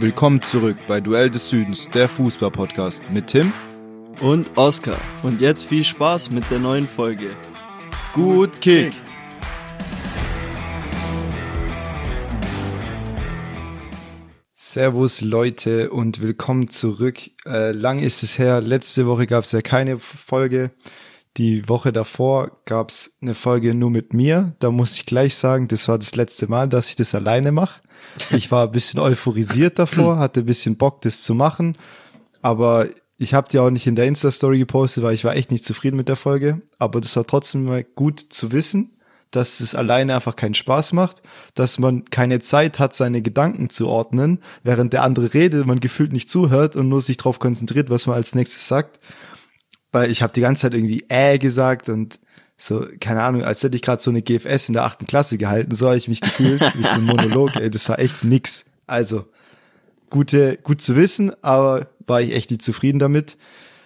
Willkommen zurück bei Duell des Südens, der Fußball-Podcast mit Tim und Oskar. Und jetzt viel Spaß mit der neuen Folge. Gut Kick! Servus Leute und willkommen zurück. Äh, lang ist es her, letzte Woche gab es ja keine Folge. Die Woche davor gab es eine Folge nur mit mir. Da muss ich gleich sagen, das war das letzte Mal, dass ich das alleine mache. Ich war ein bisschen euphorisiert davor, hatte ein bisschen Bock, das zu machen. Aber ich habe die auch nicht in der Insta-Story gepostet, weil ich war echt nicht zufrieden mit der Folge. Aber das war trotzdem mal gut zu wissen, dass es alleine einfach keinen Spaß macht, dass man keine Zeit hat, seine Gedanken zu ordnen, während der andere redet, man gefühlt nicht zuhört und nur sich darauf konzentriert, was man als nächstes sagt. Weil ich habe die ganze Zeit irgendwie äh gesagt und so, keine Ahnung, als hätte ich gerade so eine GFS in der achten Klasse gehalten, so habe ich mich gefühlt, wie so ein Monolog, ey, das war echt nix. Also, gute, gut zu wissen, aber war ich echt nicht zufrieden damit.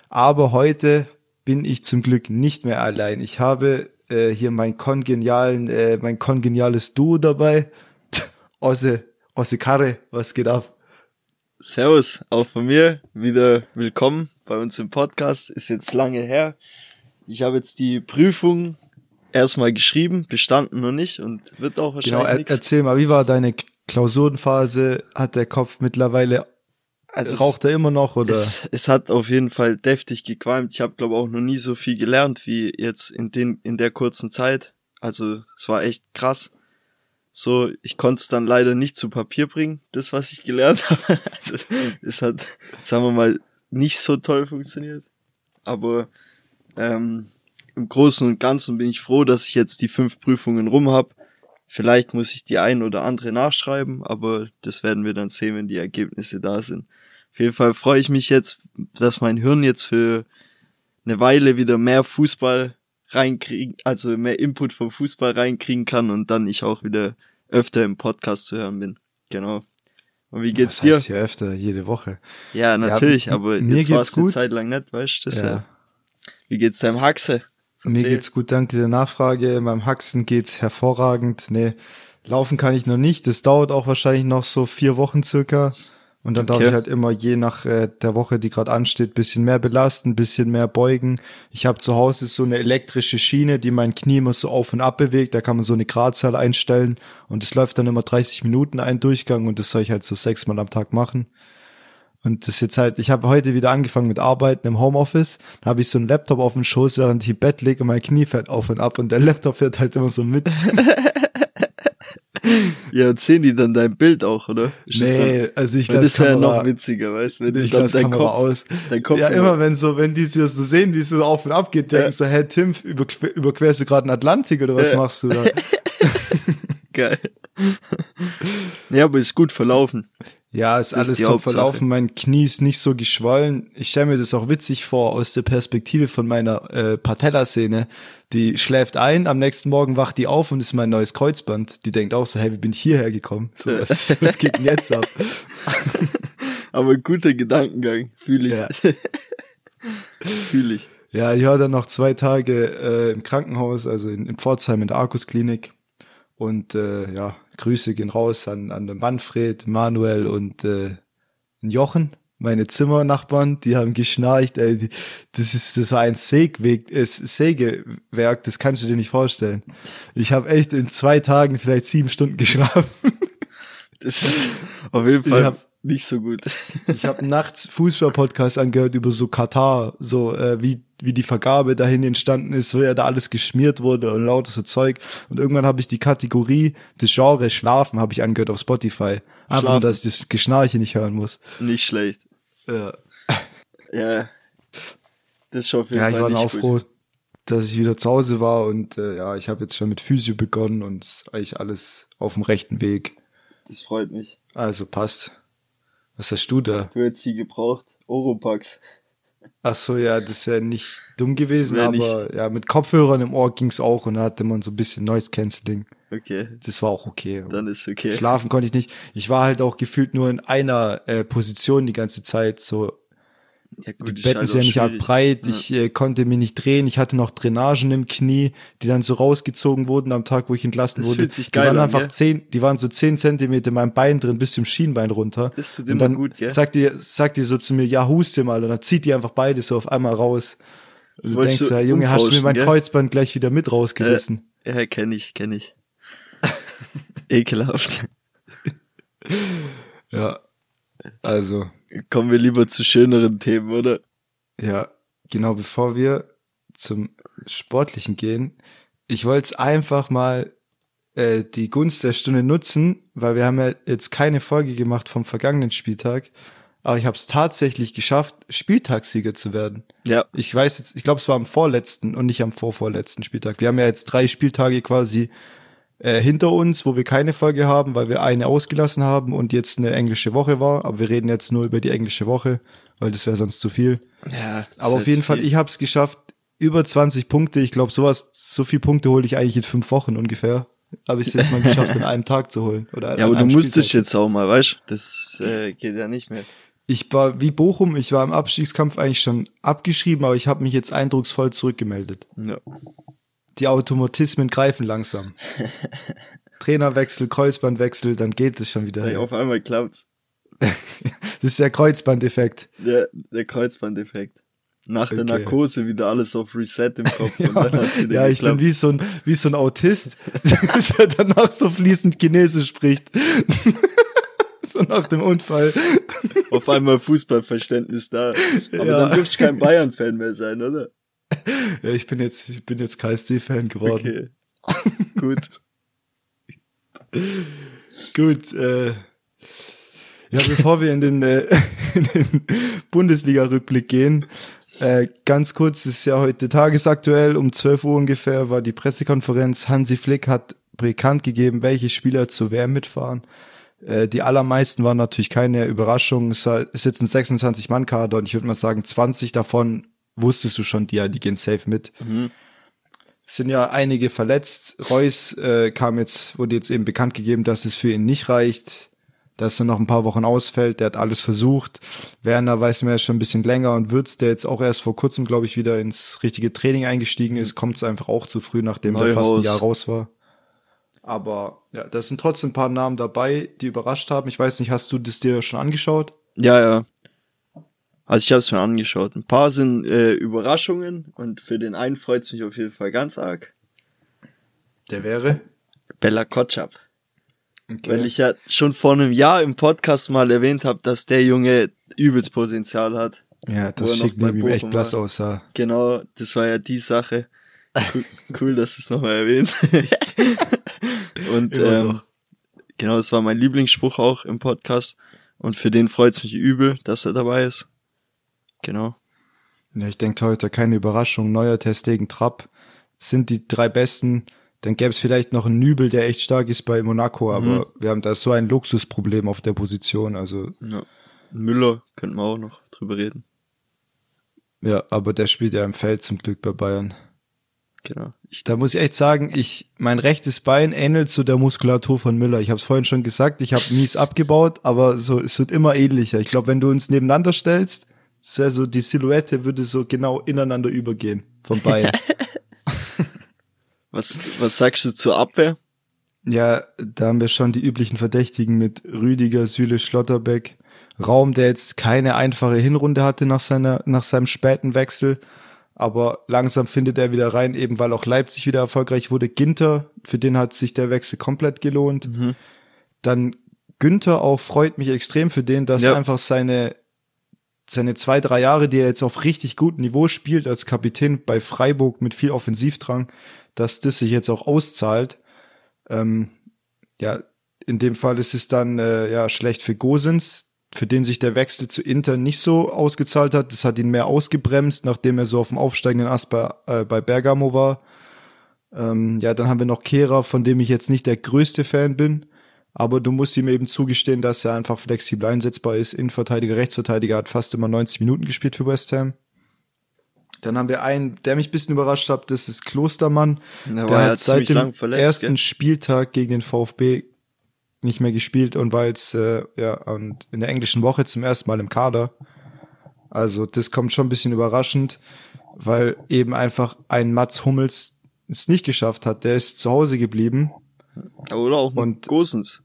Aber heute bin ich zum Glück nicht mehr allein. Ich habe äh, hier mein kongenialen, äh, mein kongeniales Duo dabei. Osse, Osse Karre, was geht ab? Servus, auch von mir wieder willkommen bei uns im Podcast. Ist jetzt lange her. Ich habe jetzt die Prüfung erstmal geschrieben, bestanden noch nicht und wird auch wahrscheinlich Genau, er, erzähl mal, wie war deine Klausurenphase? Hat der Kopf mittlerweile, Also raucht er immer noch oder? Es, es hat auf jeden Fall deftig gequalmt. Ich habe glaube auch noch nie so viel gelernt wie jetzt in den in der kurzen Zeit. Also es war echt krass. So, ich konnte es dann leider nicht zu Papier bringen, das was ich gelernt habe. Also es hat, sagen wir mal, nicht so toll funktioniert. Aber ähm, im Großen und Ganzen bin ich froh, dass ich jetzt die fünf Prüfungen rum hab. Vielleicht muss ich die ein oder andere nachschreiben, aber das werden wir dann sehen, wenn die Ergebnisse da sind. Auf jeden Fall freue ich mich jetzt, dass mein Hirn jetzt für eine Weile wieder mehr Fußball reinkriegen, also mehr Input vom Fußball reinkriegen kann und dann ich auch wieder öfter im Podcast zu hören bin. Genau. Und wie geht's das dir? heißt ja öfter, jede Woche. Ja, natürlich, Ja, aber mir jetzt war es eine. Zeit lang nicht, weißt du? Ja. ja. Wie geht's deinem Haxe? Mir geht's gut, danke der Nachfrage. Beim Haxen geht's hervorragend. Nee, laufen kann ich noch nicht. Das dauert auch wahrscheinlich noch so vier Wochen circa. Und dann darf Okay. ich halt immer je nach äh, der Woche, die gerade ansteht, bisschen mehr belasten, bisschen mehr beugen. Ich habe zu Hause so eine elektrische Schiene, die mein Knie immer so auf und ab bewegt. Da kann man so eine Gradzahl einstellen und es läuft dann immer 30 Minuten ein Durchgang und das soll ich halt so sechsmal am Tag machen. Und das ist jetzt halt, ich habe heute wieder angefangen mit Arbeiten im Homeoffice. Da habe ich so einen Laptop auf dem Schoß, während ich im Bett liege und mein Knie fährt auf und ab und der Laptop fährt halt immer so mit. Ja, und sehen die dann dein Bild auch, oder? Ist das nee, also ich dann, lasse das wäre noch witziger, weißt du? Wenn ich du dann dein Kamera Kopf, aus. dein Kopf ja, immer wenn so, wenn die so sehen, wie es so auf und ab geht, denken Ja. so, hey Tim, überquer, überquerst du gerade den Atlantik oder was Ja. machst du da? Geil. ja, aber ist gut verlaufen. Ja, ist ist alles top Hauptsache. verlaufen. Mein Knie ist nicht so geschwollen. Ich stelle mir das auch witzig vor aus der Perspektive von meiner äh, Patellasehne. Die schläft ein, am nächsten Morgen wacht die auf und ist mein neues Kreuzband. Die denkt auch so, hey, wie bin ich hierher gekommen? So, was, was geht denn jetzt ab? Aber guter Gedankengang, fühle ich. Ja. fühle ich. Ja, ich war dann noch zwei Tage äh, im Krankenhaus, also in, in Pforzheim in der Arkus-Klinik. Und äh, ja, Grüße gehen raus an, an den Manfred, Manuel und äh, Jochen, meine Zimmernachbarn, die haben geschnarcht, ey, die, das ist das war ein Sägweg, äh, Sägewerk, das kannst du dir nicht vorstellen. Ich habe echt in zwei Tagen vielleicht sieben Stunden geschlafen. Das ist auf jeden Fall nicht so gut. Ich habe nachts Fußball-Podcast angehört über so Katar, so äh, wie wie die Vergabe dahin entstanden ist, wo ja da alles geschmiert wurde und lauter so Zeug. Und irgendwann habe ich die Kategorie des Genres Schlafen habe ich angehört auf Spotify. Einfach nur, dass ich das Geschnarche nicht hören muss. Nicht schlecht. Ja, Ja. Das ist schon jeden ja ich war dann auch froh, dass ich wieder zu Hause war und äh, ja, ich habe jetzt schon mit Physio begonnen und eigentlich alles auf dem rechten Weg. Das freut mich. Also passt. Was hast du da? Du hättest sie gebraucht. Oropax. Ach so, ja, das ist ja nicht dumm gewesen, Wär aber ja, mit Kopfhörern im Ohr ging's auch und da hatte man so ein bisschen Noise Cancelling. Okay. Das war auch okay. Dann ist okay. Schlafen konnte ich nicht. Ich war halt auch gefühlt nur in einer äh, Position die ganze Zeit, so Ja, gut, die Betten halt sind ja nicht arg breit, Ja. ich äh, konnte mich nicht drehen, ich hatte noch Drainagen im Knie, die dann so rausgezogen wurden am Tag, wo ich entlassen Das wurde. fühlt sich die geil waren an, einfach gell? zehn, die waren so zehn Zentimeter in meinem Bein drin bis zum Schienbein runter. Das tut und dann gut, gell? sagt die, sagt die so zu mir, ja, huste mal, und dann zieht die einfach beide so auf einmal raus. Und du Wolltest denkst, ja, Junge, hast du mir mein gell? Kreuzband gleich wieder mit rausgerissen? Ja, kenn ich, kenn ich. Ekelhaft. Ja. Also, Kommen wir lieber zu schöneren Themen, oder? Ja, genau bevor wir zum Sportlichen gehen, ich wollte es einfach mal äh, die Gunst der Stunde nutzen, weil wir haben ja jetzt keine Folge gemacht vom vergangenen Spieltag, aber ich habe es tatsächlich geschafft, Spieltagssieger zu werden. Ja. Ich weiß jetzt, ich glaube, es war am vorletzten und nicht am vorvorletzten Spieltag. Wir haben ja jetzt drei Spieltage quasi äh, hinter uns, wo wir keine Folge haben, weil wir eine ausgelassen haben und jetzt eine englische Woche war. Aber wir reden jetzt nur über die englische Woche, weil das wäre sonst zu viel. Ja. Aber auf jeden Fall, viel. ich habe es geschafft, über 20 Punkte. Ich glaube, sowas, so viel Punkte hole ich eigentlich in fünf Wochen ungefähr. Habe ich es jetzt mal geschafft, in einem Tag zu holen. Oder Ja, aber du musstest Spieltag. jetzt auch mal, weißt du? Das äh, geht ja nicht mehr. Ich war wie Bochum, ich war im Abstiegskampf eigentlich schon abgeschrieben, aber ich habe mich jetzt eindrucksvoll zurückgemeldet. Ja. Die Automatismen greifen langsam. Trainerwechsel, Kreuzbandwechsel, dann geht es schon wieder. Hey, auf einmal klappt's. Das ist der Kreuzbandeffekt. Der, der Kreuzbandeffekt. Nach der Okay. Narkose wieder alles auf Reset im Kopf und dann hat's wieder Ja, ich bin wie so ein, wie so ein Autist, der danach so fließend Chinesisch spricht. so nach dem Unfall. auf einmal Fußballverständnis da. Aber Ja. dann dürfte ich kein Bayern-Fan mehr sein, oder? Ja, ich bin jetzt, ich bin jetzt KSC-Fan geworden. Okay. Gut. Gut, äh, ja, bevor wir in den, äh, in den Bundesliga-Rückblick gehen, äh, ganz kurz, es ist ja heute tagesaktuell, um 12 Uhr ungefähr war die Pressekonferenz. Hansi Flick hat bekannt gegeben, welche Spieler zur WM mitfahren. Äh, die allermeisten waren natürlich keine Überraschung. Es ist jetzt ein 26-Mann-Kader und ich würde mal sagen, 20 davon wusstest du schon, die, ja, die gehen safe mit. Mhm. Es sind ja einige verletzt. Reus äh, kam jetzt, wurde jetzt eben bekannt gegeben, dass es für ihn nicht reicht, dass er noch ein paar Wochen ausfällt. Der hat alles versucht. Werner weiß man ja schon ein bisschen länger und Würz, der jetzt auch erst vor kurzem, glaube ich, wieder ins richtige Training eingestiegen ist, kommt es einfach auch zu früh, nachdem der fast ein Neuhaus. Jahr raus war. Aber ja, da sind trotzdem ein paar Namen dabei, die überrascht haben. Ich weiß nicht, hast du das dir schon angeschaut? Ja, ja. Also ich habe es mir angeschaut. Ein paar sind äh, Überraschungen und für den einen freut's mich auf jeden Fall ganz arg. Der wäre? Bella Kotschap. Okay. Weil ich ja schon vor einem Jahr im Podcast mal erwähnt habe, dass der Junge übelst Potenzial hat. ja, das schickt neben ihm echt blass war. aussah. Genau, das war ja die Sache. Cool, cool dass du es nochmal erwähnst. Und ähm, genau, das war mein Lieblingsspruch auch im Podcast. Und für den freut's mich übel, dass er dabei ist. Genau. Ja, ich denke heute keine Überraschung. Neuer Testegen Trapp sind die drei besten. Dann gäbe es vielleicht noch einen Nübel, der echt stark ist bei Monaco, aber Mhm. wir haben da so ein Luxusproblem auf der Position. Also Ja. Müller könnten wir auch noch drüber reden. ja, aber der spielt ja im Feld zum Glück bei Bayern. Genau. Ich, Da muss ich echt sagen, ich mein rechtes Bein ähnelt zu der Muskulatur von Müller. Ich habe es vorhin schon gesagt, ich habe mies abgebaut, aber so es wird immer ähnlicher. Ich glaube, wenn du uns nebeneinander stellst, so die Silhouette würde so genau ineinander übergehen vom Bein. was, was sagst du zur Abwehr? Ja, da haben wir schon die üblichen Verdächtigen mit Rüdiger, Süle, Schlotterbeck. Raum, der jetzt keine einfache Hinrunde hatte nach seiner, nach seinem späten Wechsel. Aber langsam findet er wieder rein, eben weil auch Leipzig wieder erfolgreich wurde. Ginter, für den hat sich der Wechsel komplett gelohnt. Mhm. Dann Günther auch freut mich extrem für den, dass Ja. einfach seine, seine zwei, drei Jahre, die er jetzt auf richtig gutem Niveau spielt als Kapitän bei Freiburg mit viel Offensivdrang, dass das sich jetzt auch auszahlt. Ähm, ja, in dem Fall ist es dann äh, ja schlecht für Gosens, für den sich der Wechsel zu Inter nicht so ausgezahlt hat. Das hat ihn mehr ausgebremst, nachdem er so auf dem aufsteigenden Ast bei, äh, bei Bergamo war. Ähm, ja, dann haben wir noch Kehrer, von dem ich jetzt nicht der größte Fan bin. Aber du musst ihm eben zugestehen, dass er einfach flexibel einsetzbar ist. Innenverteidiger, Rechtsverteidiger hat fast immer 90 Minuten gespielt für West Ham. Dann haben wir einen, der mich ein bisschen überrascht hat, das ist Klostermann. Der Der war ja hat seit dem verletzt. ersten gell? Spieltag gegen den VfB nicht mehr gespielt und war jetzt äh, ja und in der englischen Woche zum ersten Mal im Kader. Also das kommt schon ein bisschen überraschend, weil eben einfach ein Mats Hummels es nicht geschafft hat. Der ist zu Hause geblieben. Oder auch Und- Gosens.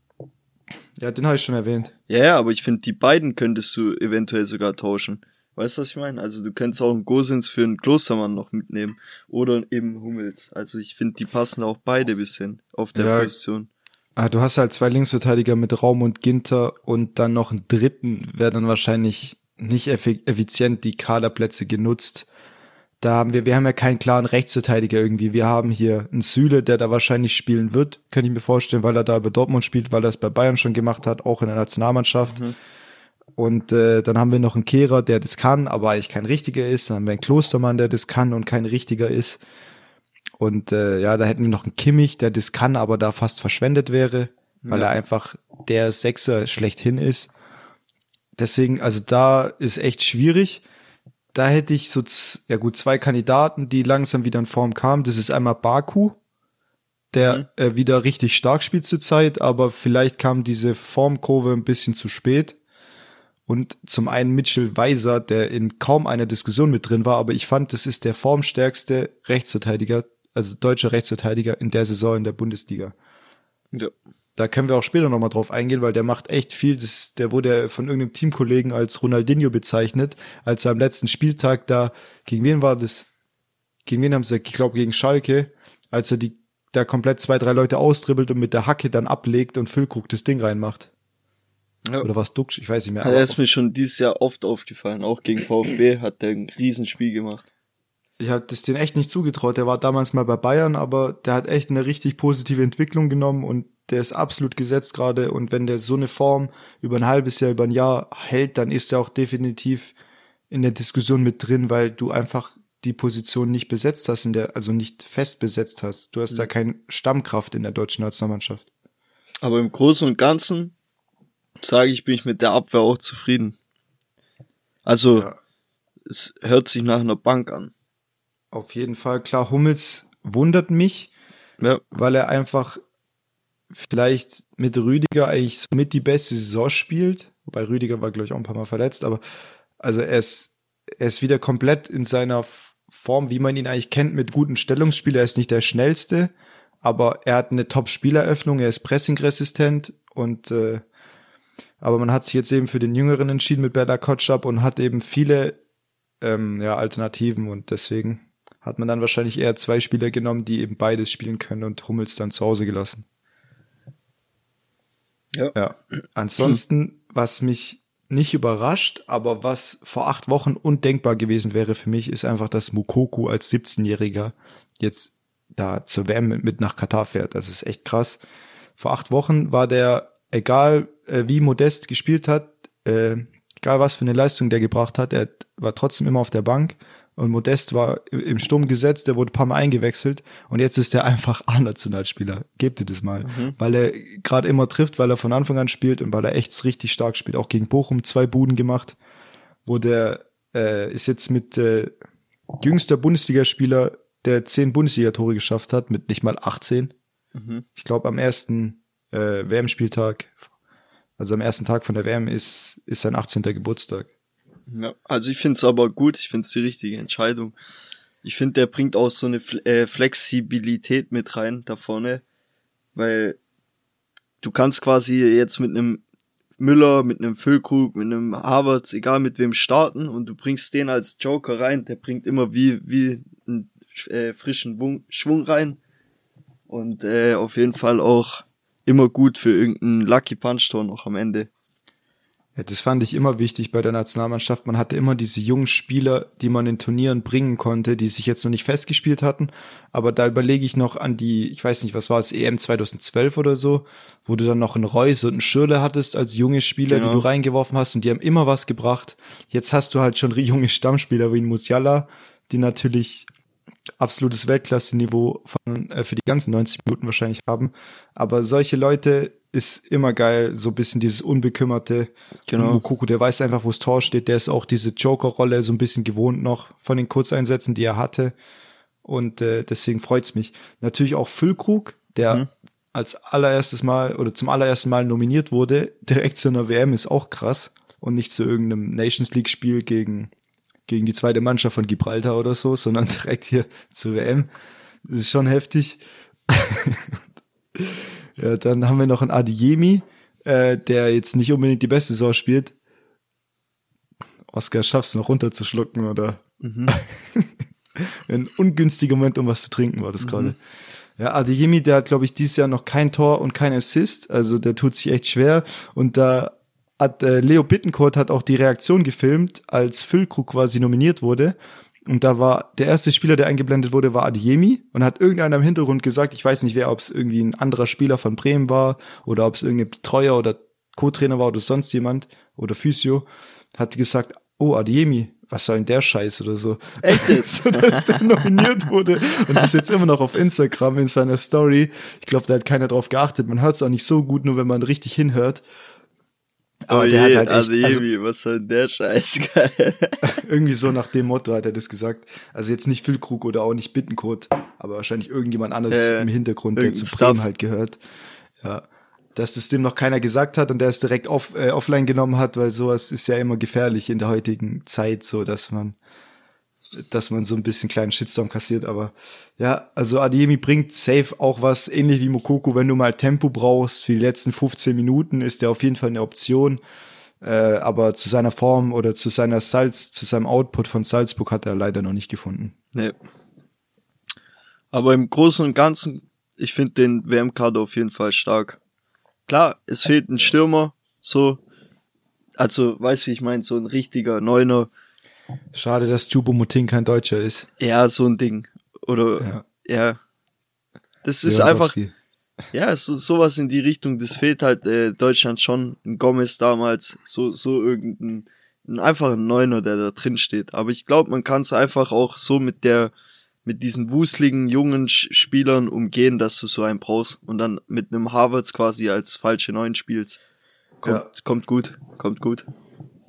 Ja, den habe ich schon erwähnt. Ja, ja, aber ich finde, die beiden könntest du eventuell sogar tauschen. Weißt du, was ich meine? Also du könntest auch einen Gosens für einen Klostermann noch mitnehmen. Oder eben Hummels. Also ich finde, die passen auch beide bisschen auf der Ja. Position. Ah, du hast halt zwei Linksverteidiger mit Raum und Ginter und dann noch einen dritten, wäre dann wahrscheinlich nicht effi- effizient die Kaderplätze genutzt. Da haben wir, wir haben ja keinen klaren Rechtsverteidiger irgendwie. Wir haben hier einen Süle, der da wahrscheinlich spielen wird, könnte ich mir vorstellen, weil er da bei Dortmund spielt, weil er es bei Bayern schon gemacht hat, auch in der Nationalmannschaft. Und äh, dann haben wir noch einen Kehrer, der das kann, aber eigentlich kein richtiger ist. Dann haben wir einen Klostermann, der das kann und kein richtiger ist. Und äh, ja, da hätten wir noch einen Kimmich, der das kann, aber da fast verschwendet wäre, weil Ja. er einfach der Sechser schlechthin ist. Deswegen, also da ist echt schwierig. Da hätte ich so, ja gut, zwei Kandidaten, die langsam wieder in Form kamen. Das ist einmal Baku, der äh, wieder richtig stark spielt zurzeit, aber vielleicht kam diese Formkurve ein bisschen zu spät. Und zum einen Mitchell Weiser, der in kaum einer Diskussion mit drin war, aber ich fand, das ist der formstärkste Rechtsverteidiger, also deutscher Rechtsverteidiger in der Saison in der Bundesliga. Ja. Da können wir auch später nochmal drauf eingehen, weil der macht echt viel. Das, der wurde von irgendeinem Teamkollegen als Ronaldinho bezeichnet, als er am letzten Spieltag da, gegen wen war das? Gegen wen haben sie, ich glaube gegen Schalke, als er die da komplett zwei, drei Leute austribbelt und mit der Hacke dann ablegt und Füllkrug das Ding reinmacht. Ja. Oder was Duxch, ich weiß nicht mehr. Also er ist mir schon dieses Jahr oft aufgefallen. Auch gegen VfB hat der ein Riesenspiel gemacht. Ich habe das den echt nicht zugetraut. Der war damals mal bei Bayern, aber der hat echt eine richtig positive Entwicklung genommen und der ist absolut gesetzt gerade. Und wenn der so eine Form über ein halbes Jahr, über ein Jahr hält, dann ist er auch definitiv in der Diskussion mit drin, weil du einfach die Position nicht besetzt hast, in der, also nicht fest besetzt hast. Du hast da keine Stammkraft in der deutschen Nationalmannschaft. Aber im Großen und Ganzen sage ich, bin ich mit der Abwehr auch zufrieden. Also Ja. es hört sich nach einer Bank an. Auf jeden Fall. Klar, Hummels wundert mich, Ja, weil er einfach vielleicht mit Rüdiger eigentlich so mit die beste Saison spielt. Wobei Rüdiger war, glaube ich, auch ein paar Mal verletzt, aber also er ist, er ist wieder komplett in seiner Form, wie man ihn eigentlich kennt, mit gutem Stellungsspiel. Er ist nicht der schnellste, aber er hat eine Top-Spieleröffnung, er ist pressingresistent und äh, aber man hat sich jetzt eben für den Jüngeren entschieden mit Bella Kotschap und hat eben viele ähm, ja, Alternativen und deswegen hat man dann wahrscheinlich eher zwei Spieler genommen, die eben beides spielen können und Hummels dann zu Hause gelassen. Ja. Ja. Ansonsten, was mich nicht überrascht, aber was vor acht Wochen undenkbar gewesen wäre für mich, ist einfach, dass Mukoku als 17-Jähriger jetzt da zur WM mit, nach Katar fährt. Das ist echt krass. Vor acht Wochen war der, egal äh, wie Modest gespielt hat, äh, egal was für eine Leistung der gebracht hat, er war trotzdem immer auf der Bank. Und Modest war im Sturm gesetzt, der wurde ein paar Mal eingewechselt und jetzt ist er einfach A-Nationalspieler. Gebt ihr das mal. Weil er gerade immer trifft, weil er von Anfang an spielt und weil er echt richtig stark spielt. Auch gegen Bochum zwei Buden gemacht, wo der äh, ist jetzt mit äh, jüngster Bundesligaspieler, der zehn Bundesliga-Tore geschafft hat, mit nicht mal 18. Mhm. Ich glaube, am ersten äh, WM-Spieltag, also am ersten Tag von der WM, ist, ist sein 18. Geburtstag. Ja, also ich finde es aber gut, ich finde es die richtige Entscheidung. Ich finde, der bringt auch so eine äh, Flexibilität mit rein da vorne, weil du kannst quasi jetzt mit einem Müller, mit einem Füllkrug, mit einem Havertz, egal mit wem starten und du bringst den als Joker rein, der bringt immer wie, wie einen äh, frischen Wung, Schwung rein und äh, auf jeden Fall auch immer gut für irgendeinen Lucky Punch Tor noch am Ende. Ja, das fand ich immer wichtig bei der Nationalmannschaft. Man hatte immer diese jungen Spieler, die man in Turnieren bringen konnte, die sich jetzt noch nicht festgespielt hatten. Aber da überlege ich noch an die, ich weiß nicht, was war es, EM 2012 oder so, wo du dann noch einen Reus und einen Schürle hattest als junge Spieler, Genau. die du reingeworfen hast und die haben immer was gebracht. Jetzt hast du halt schon junge Stammspieler wie Musiala, die natürlich absolutes Weltklasse-Niveau von, äh, für die ganzen 90 Minuten wahrscheinlich haben. Aber solche Leute ist immer geil, so ein bisschen dieses Unbekümmerte. Genau. Mukoko, der weiß einfach, wo das Tor steht. Der ist auch diese Joker-Rolle so ein bisschen gewohnt noch von den Kurzeinsätzen, die er hatte. Und äh, deswegen freut's mich. Natürlich auch Füllkrug, der Mhm. als allererstes Mal oder zum allerersten Mal nominiert wurde, direkt zu einer WM, ist auch krass. Und nicht zu irgendeinem Nations League-Spiel gegen gegen die zweite Mannschaft von Gibraltar oder so, sondern direkt hier zur WM. Das ist schon heftig. ja, dann haben wir noch einen Adiemi, äh, der jetzt nicht unbedingt die beste Saison spielt. Oscar, schaffst du noch runterzuschlucken oder? Mhm. Ein ungünstiger Moment, um was zu trinken, war das mhm. gerade. Ja, Adeyemi, der hat, glaube ich, dieses Jahr noch kein Tor und kein Assist. Also der tut sich echt schwer. Und da hat äh, Leo Bittencourt hat auch die Reaktion gefilmt, als Füllkrug quasi nominiert wurde. Und da war der erste Spieler, der eingeblendet wurde, war Adiemi und hat irgendeiner im Hintergrund gesagt, ich weiß nicht wer, ob es irgendwie ein anderer Spieler von Bremen war oder ob es irgendein Betreuer oder Co-Trainer war oder sonst jemand oder Physio, hat gesagt, oh Adiemi, was soll denn der Scheiß oder so. Echt jetzt? so, dass der nominiert wurde und ist jetzt immer noch auf Instagram in seiner Story. Ich glaube, da hat keiner drauf geachtet. Man hört es auch nicht so gut, nur wenn man richtig hinhört. Aber oh der je, hat halt echt, also, also was soll denn der Scheiß? Geil. irgendwie so nach dem Motto hat er das gesagt. Also jetzt nicht Füllkrug oder auch nicht Bittencode, aber wahrscheinlich irgendjemand anderes äh, im Hintergrund, der zu Bremen halt gehört. Ja dass das dem noch keiner gesagt hat und der es direkt off, äh, offline genommen hat, weil sowas ist ja immer gefährlich in der heutigen Zeit, so dass man, dass man so ein bisschen kleinen Shitstorm kassiert. Aber ja, also Adiemi bringt safe auch was, ähnlich wie Mokoko, wenn du mal Tempo brauchst für die letzten 15 Minuten, ist der auf jeden Fall eine Option. Äh, aber zu seiner Form oder zu seiner Salz, zu seinem Output von Salzburg hat er leider noch nicht gefunden. Nee. Aber im Großen und Ganzen, ich finde den WM-Kader auf jeden Fall stark. Klar, es fehlt ein Stürmer, so. Also, weißt du, wie ich meine, so ein richtiger Neuner. Schade, dass Jubo Mutin kein Deutscher ist. Ja, so ein Ding. Oder, ja. ja. Das ist ja, einfach, ja, so, sowas in die Richtung, das fehlt halt äh, Deutschland schon. Ein Gomez damals, so, so irgendein, einfach ein Neuner, der da drin steht. Aber ich glaube, man kann es einfach auch so mit der, mit diesen wuseligen jungen Spielern umgehen, dass du so einen brauchst und dann mit einem Harvards quasi als falsche Neun spielst. Kommt, ja. kommt gut, kommt gut.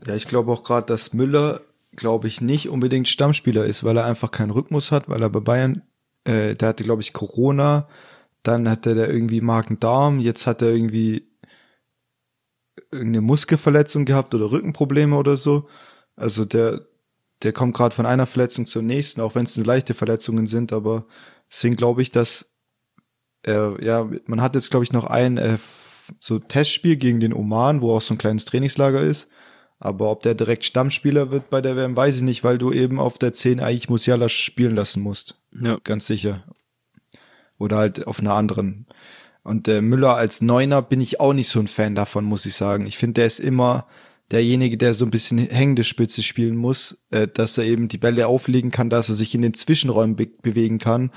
Ja, ich glaube auch gerade, dass Müller, glaube ich, nicht unbedingt Stammspieler ist, weil er einfach keinen Rhythmus hat, weil er bei Bayern, äh, der hatte, glaube ich, Corona, dann hatte der irgendwie Magen-Darm, jetzt hat er irgendwie irgendeine Muskelverletzung gehabt oder Rückenprobleme oder so. Also der, der kommt gerade von einer Verletzung zur nächsten, auch wenn es nur leichte Verletzungen sind, aber deswegen glaube ich, dass er, ja, man hat jetzt, glaube ich, noch ein äh, so Testspiel gegen den Oman, wo auch so ein kleines Trainingslager ist. Aber ob der direkt Stammspieler wird bei der WM, weiß ich nicht, weil du eben auf der 10 eigentlich Musiala spielen lassen musst. Ja. Ganz sicher. Oder halt auf einer anderen. Und äh, Müller als Neuner bin ich auch nicht so ein Fan davon, muss ich sagen. Ich finde, der ist immer, derjenige, der so ein bisschen hängende Spitze spielen muss, äh, dass er eben die Bälle auflegen kann, dass er sich in den Zwischenräumen be bewegen kann,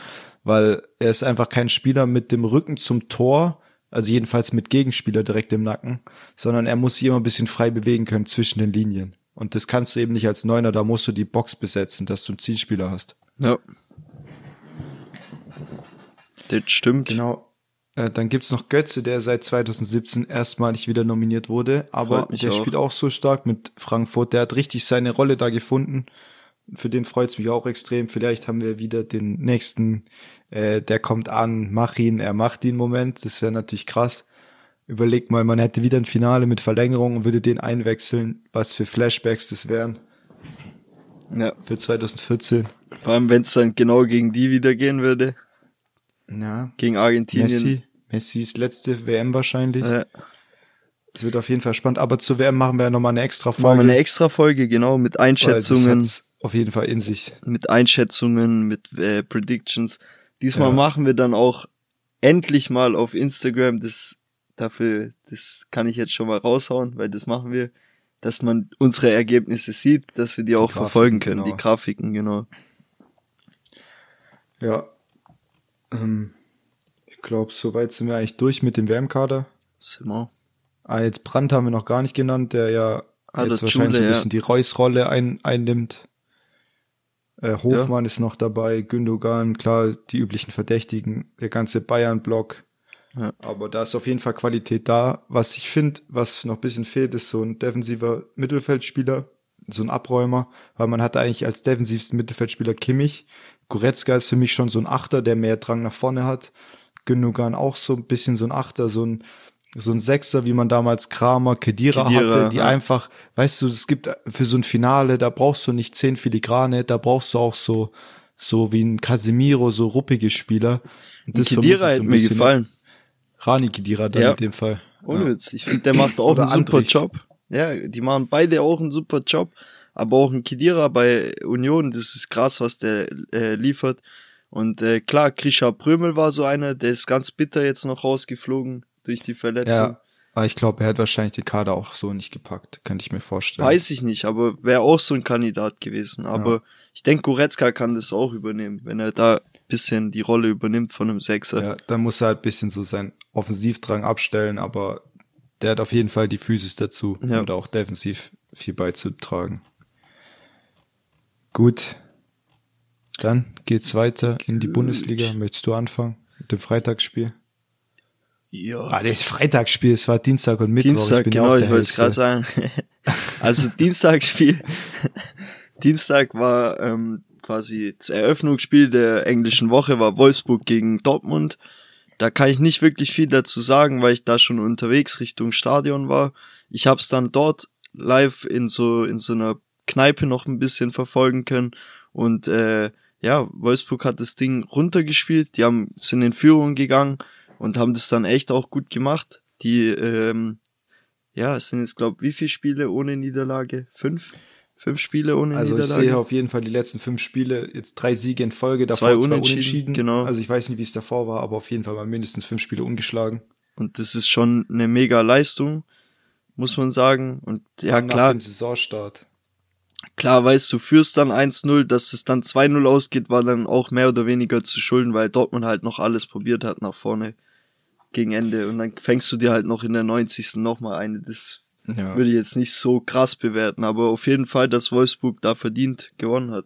weil er ist einfach kein Spieler mit dem Rücken zum Tor, also jedenfalls mit Gegenspieler direkt im Nacken, sondern er muss sich immer ein bisschen frei bewegen können zwischen den Linien. Und das kannst du eben nicht als Neuner, da musst du die Box besetzen, dass du einen Zielspieler hast. Ja. Das stimmt. Genau. Äh, dann gibt's noch Götze, der seit 2017 erstmalig wieder nominiert wurde, aber der auch. spielt auch so stark mit Frankfurt. Der hat richtig seine Rolle da gefunden. Für den freut's mich auch extrem. Vielleicht haben wir wieder den nächsten, äh, der kommt an, mach ihn, er macht ihn Moment. Das wäre natürlich krass. Überleg mal, man hätte wieder ein Finale mit Verlängerung und würde den einwechseln. Was für Flashbacks das wären. Ja. Für 2014. Vor allem, wenn es dann genau gegen die wieder gehen würde. Ja. Gegen Argentinien. Messi, Messis letzte WM wahrscheinlich. Ja. Das wird auf jeden Fall spannend. Aber zur WM machen wir ja nochmal eine extra Folge. Machen wir eine extra Folge, genau, mit Einschätzungen. Auf jeden Fall in sich. Mit Einschätzungen, mit äh, Predictions. Diesmal ja. machen wir dann auch endlich mal auf Instagram das dafür, das kann ich jetzt schon mal raushauen, weil das machen wir, dass man unsere Ergebnisse sieht, dass wir die, die auch Grafiken, verfolgen können, genau. die Grafiken, genau. Ja, ähm, ich glaube, soweit sind wir eigentlich durch mit dem WM-Kader. Zimmer. Ah, jetzt Brandt haben wir noch gar nicht genannt, der ja ah, jetzt wahrscheinlich Schule, so ein bisschen ja. die Reus-Rolle ein, einnimmt. Äh, Hofmann ja. ist noch dabei, Gündogan, klar, die üblichen Verdächtigen, der ganze Bayern-Block. Ja. Aber da ist auf jeden Fall Qualität da. Was ich finde, was noch ein bisschen fehlt, ist so ein defensiver Mittelfeldspieler, so ein Abräumer, weil man hat eigentlich als defensivsten Mittelfeldspieler Kimmich, Goretzka ist für mich schon so ein Achter, der mehr Drang nach vorne hat. Gündogan auch so ein bisschen so ein Achter, so ein so ein Sechser, wie man damals Kramer, Kedira, Khedira, hatte, die ja. einfach, weißt du, es gibt für so ein Finale, da brauchst du nicht zehn Filigrane, da brauchst du auch so, so wie ein Casemiro, so ruppige Spieler. Und vermisse Kedira so hätte mir bisschen. gefallen. Rani Kedira dann Ja. in dem Fall. Ohne Ja. Witz. Ich finde, der macht auch einen super Andrich. Job. Ja, die machen beide auch einen super Job. Aber auch ein Kedira bei Union, das ist krass, was der äh, liefert. Und äh, klar, Krisha Prömel war so einer, der ist ganz bitter jetzt noch rausgeflogen durch die Verletzung. Ja, aber ich glaube, er hat wahrscheinlich den Kader auch so nicht gepackt, könnte ich mir vorstellen. Weiß ich nicht, aber wäre auch so ein Kandidat gewesen. Aber Ja. ich denke, Goretzka kann das auch übernehmen, wenn er da bisschen die Rolle übernimmt von einem Sechser. Ja, dann muss er halt ein bisschen so seinen Offensivdrang abstellen, aber der hat auf jeden Fall die Physis dazu, Ja. da auch defensiv viel beizutragen. Gut. Dann geht's weiter in die. Bundesliga. Möchtest du anfangen mit dem Freitagsspiel? Ja. Ah, das Freitagsspiel, es war Dienstag und Mittwoch. Dienstag, bin ja genau, ich wollte es gerade sagen. also Dienstagsspiel. Dienstag war ähm, quasi das Eröffnungsspiel der englischen Woche, war Wolfsburg gegen Dortmund. Da kann ich nicht wirklich viel dazu sagen, weil ich da schon unterwegs Richtung Stadion war. Ich habe es dann dort live in so in so einer Kneipe noch ein bisschen verfolgen können und äh, ja, Wolfsburg hat das Ding runtergespielt, die haben sind in Führung gegangen und haben das dann echt auch gut gemacht. Die ähm, ja, es sind jetzt glaube wie viele Spiele ohne Niederlage? Fünf? Fünf Spiele ohne Also ich Niederlage. sehe auf jeden Fall die letzten fünf Spiele, jetzt drei Siege in Folge, davor Zwei zwei Unentschieden, Unentschieden. genau. Also ich weiß nicht, wie es davor war, aber auf jeden Fall mal mindestens fünf Spiele ungeschlagen. Und das ist schon eine mega Leistung, muss man sagen. Und ja, Nach klar, dem Saisonstart. klar weißt du, führst dann 1-0, dass es dann 2-0 ausgeht, war dann auch mehr oder weniger zu schulden, weil Dortmund halt noch alles probiert hat nach vorne gegen Ende. Und dann fängst du dir halt noch in der 90. nochmal eine. Das Ja. würde ich jetzt nicht so krass bewerten, aber auf jeden Fall, dass Wolfsburg da verdient gewonnen hat.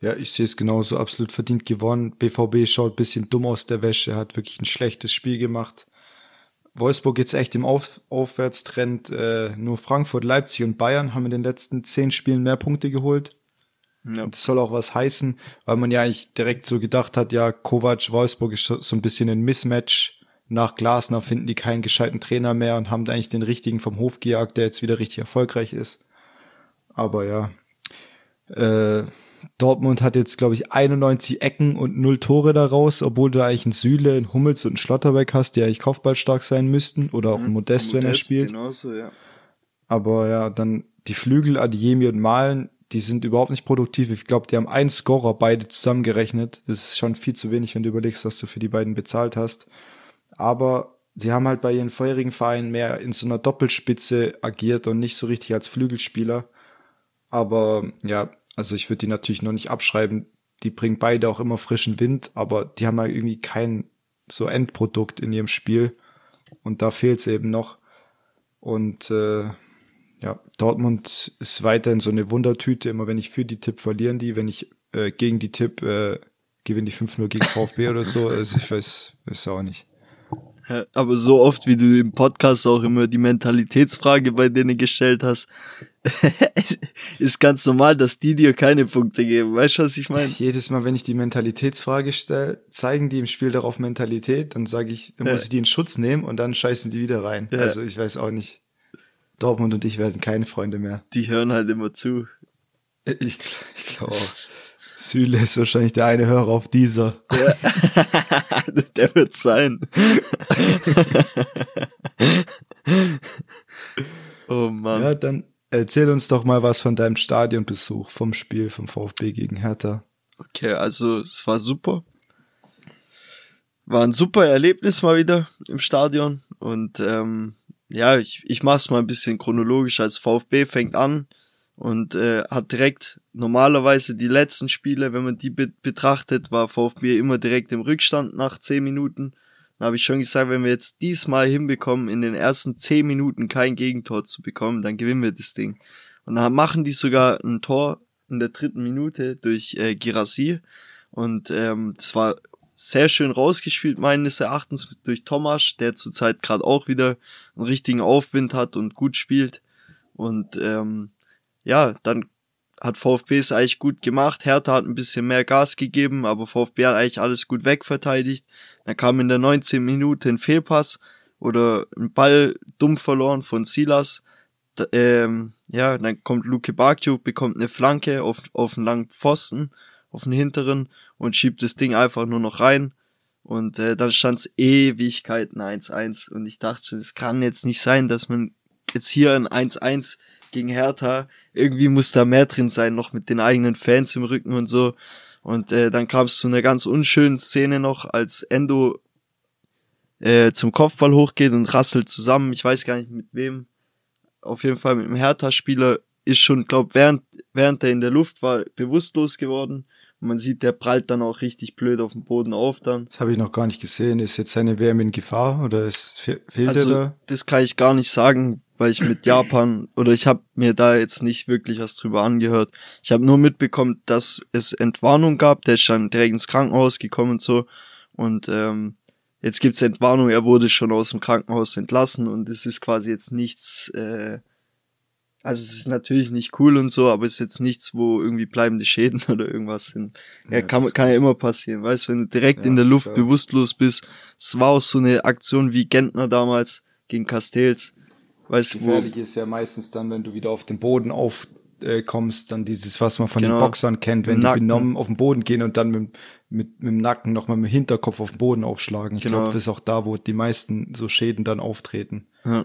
Ja, ich sehe es genauso, absolut verdient gewonnen. BVB schaut bisschen dumm aus der Wäsche, hat wirklich ein schlechtes Spiel gemacht. Wolfsburg jetzt echt im Auf Aufwärtstrend. Äh, nur Frankfurt, Leipzig und Bayern haben in den letzten zehn Spielen mehr Punkte geholt. Ja. Und das soll auch was heißen, weil man ja eigentlich direkt so gedacht hat, ja, Kovac, Wolfsburg ist so so ein bisschen ein Mismatch. Nach Glasner finden die keinen gescheiten Trainer mehr und haben da eigentlich den richtigen vom Hof gejagt, der jetzt wieder richtig erfolgreich ist. Aber ja, äh, Dortmund hat jetzt, glaube ich, 91 Ecken und null Tore daraus, obwohl du eigentlich einen Süle, einen Hummels und einen Schlotterbeck hast, die eigentlich kopfballstark sein müssten. Oder auch einen Modest, wenn er Modest, spielt. Genauso, ja. Aber ja, dann die Flügel, Adiemi und Malen, die sind überhaupt nicht produktiv. Ich glaube, die haben einen Scorer beide zusammengerechnet. Das ist schon viel zu wenig, wenn du überlegst, was du für die beiden bezahlt hast. Aber sie haben halt bei ihren vorherigen Vereinen mehr in so einer Doppelspitze agiert und nicht so richtig als Flügelspieler. Aber ja, also ich würde die natürlich noch nicht abschreiben. Die bringen beide auch immer frischen Wind, aber die haben halt irgendwie kein so Endprodukt in ihrem Spiel. Und da fehlt es eben noch. Und äh, ja, Dortmund ist weiterhin so eine Wundertüte. Immer wenn ich für die Tipp, verlieren die. Wenn ich äh, gegen die Tipp, äh, gewinne die 5-0 gegen VfB oder so. Also ich weiß, weiß auch nicht. Ja, aber so oft, wie du im Podcast auch immer die Mentalitätsfrage bei denen gestellt hast, ist ganz normal, dass die dir keine Punkte geben. Weißt du, was ich meine? Jedes Mal, wenn ich die Mentalitätsfrage stelle, zeigen die im Spiel darauf Mentalität, dann sage ich, dann muss Ja. ich die in Schutz nehmen und dann scheißen die wieder rein. Ja. Also ich weiß auch nicht. Dortmund und ich werden keine Freunde mehr. Die hören halt immer zu. Ich, ich glaube auch. Süle ist wahrscheinlich der eine Hörer auf dieser. Der wird sein. oh Mann. Ja, dann erzähl uns doch mal was von deinem Stadionbesuch vom Spiel vom VfB gegen Hertha. Okay, also es war super. War ein super Erlebnis mal wieder im Stadion. Und ähm, ja, ich, ich mache es mal ein bisschen chronologisch. Als VfB fängt an und äh, hat direkt normalerweise die letzten Spiele, wenn man die be betrachtet, war VfB immer direkt im Rückstand nach 10 Minuten. Dann habe ich schon gesagt, wenn wir jetzt diesmal hinbekommen, in den ersten 10 Minuten kein Gegentor zu bekommen, dann gewinnen wir das Ding. Und dann machen die sogar ein Tor in der dritten Minute durch äh, Girassi. Und ähm, das war sehr schön rausgespielt, meines Erachtens, durch Tomasch, der zurzeit gerade auch wieder einen richtigen Aufwind hat und gut spielt. Und ähm, ja, dann hat VfB es eigentlich gut gemacht. Hertha hat ein bisschen mehr Gas gegeben, aber VfB hat eigentlich alles gut wegverteidigt. Dann kam in der 19 Minute ein Fehlpass oder einen Ball dumm verloren von Silas. Da, ähm, ja, dann kommt Luke Bakio, bekommt eine Flanke auf, auf einen langen Pfosten, auf den hinteren und schiebt das Ding einfach nur noch rein. Und äh, dann stand es Ewigkeiten 1-1 und ich dachte schon, es kann jetzt nicht sein, dass man jetzt hier ein 1-1 gegen Hertha, irgendwie muss da mehr drin sein, noch mit den eigenen Fans im Rücken und so. Und äh, dann kam es zu einer ganz unschönen Szene noch, als Endo äh, zum Kopfball hochgeht und rasselt zusammen. Ich weiß gar nicht mit wem. Auf jeden Fall mit dem Hertha-Spieler ist schon, glaub, während, während er in der Luft war, bewusstlos geworden. Und man sieht, der prallt dann auch richtig blöd auf dem Boden auf dann. Das habe ich noch gar nicht gesehen. Ist jetzt seine WM in Gefahr oder ist, fehlt also, er da? Das kann ich gar nicht sagen, weil ich mit Japan oder ich habe mir da jetzt nicht wirklich was drüber angehört. Ich habe nur mitbekommen, dass es Entwarnung gab. Der ist dann direkt ins Krankenhaus gekommen und so. Und ähm, jetzt gibt's Entwarnung. Er wurde schon aus dem Krankenhaus entlassen und es ist quasi jetzt nichts. Äh, also es ist natürlich nicht cool und so, aber es ist jetzt nichts, wo irgendwie bleibende Schäden oder irgendwas sind. Ja, ja kann, kann ja immer passieren, weißt, wenn du direkt ja, in der Luft klar. bewusstlos bist. Es war auch so eine Aktion wie Gentner damals gegen Castells. Weißt, Gefährlich wo, ist ja meistens dann, wenn du wieder auf den Boden aufkommst, dann dieses, was man von genau, den Boxern kennt, wenn die benommen auf den Boden gehen und dann mit, mit, mit dem Nacken nochmal mit dem Hinterkopf auf den Boden aufschlagen. Ich genau. glaube, das ist auch da, wo die meisten so Schäden dann auftreten. Ja.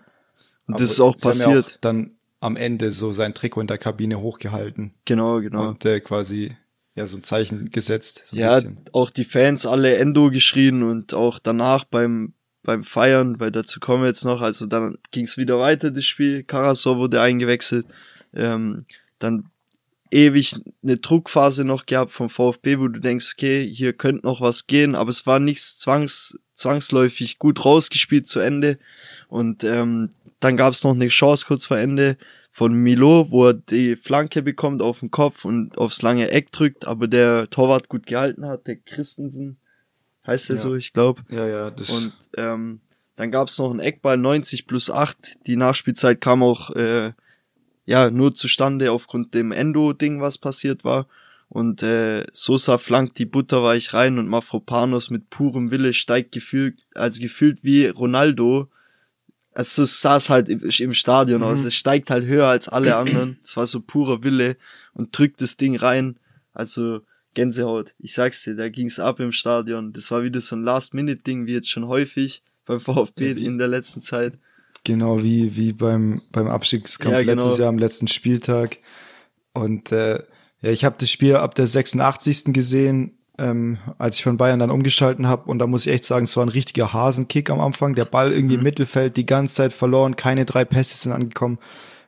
Und Aber das ist auch passiert. Auch dann am Ende so sein Trikot in der Kabine hochgehalten. Genau, genau. Und äh, quasi ja so ein Zeichen gesetzt. So ja, auch die Fans alle Endo geschrien und auch danach beim beim Feiern, weil dazu kommen wir jetzt noch. Also dann ging es wieder weiter das Spiel. Karasor wurde eingewechselt. Ähm, dann ewig eine Druckphase noch gehabt vom VfB, wo du denkst, okay, hier könnte noch was gehen, aber es war nichts zwangs, zwangsläufig gut rausgespielt zu Ende. Und ähm, dann gab es noch eine Chance kurz vor Ende von Milo, wo er die Flanke bekommt auf den Kopf und aufs lange Eck drückt, aber der Torwart gut gehalten hat, der Christensen, heißt der ja. so, ich glaube. Ja, ja. Das und ähm, dann gab es noch einen Eckball 90 plus 8. Die Nachspielzeit kam auch äh, ja nur zustande aufgrund dem Endo-Ding, was passiert war. Und äh, Sosa flankt die Butterweich rein und Mafropanos mit purem Wille steigt gefühlt, also gefühlt wie Ronaldo also es sah es halt im Stadion mhm. aus. Es steigt halt höher als alle anderen. Es war so purer Wille und drückt das Ding rein. Also Gänsehaut. Ich sag's dir, da ging's ab im Stadion. Das war wieder so ein Last-Minute-Ding, wie jetzt schon häufig beim VfB in der letzten Zeit. Genau, wie, wie beim, beim Abstiegskampf ja, genau. letztes Jahr am letzten Spieltag. Und äh, ja, ich habe das Spiel ab der 86. gesehen ähm, als ich von Bayern dann umgeschalten habe. Und da muss ich echt sagen, es war ein richtiger Hasenkick am Anfang. Der Ball irgendwie mhm. im Mittelfeld die ganze Zeit verloren, keine drei Pässe sind angekommen.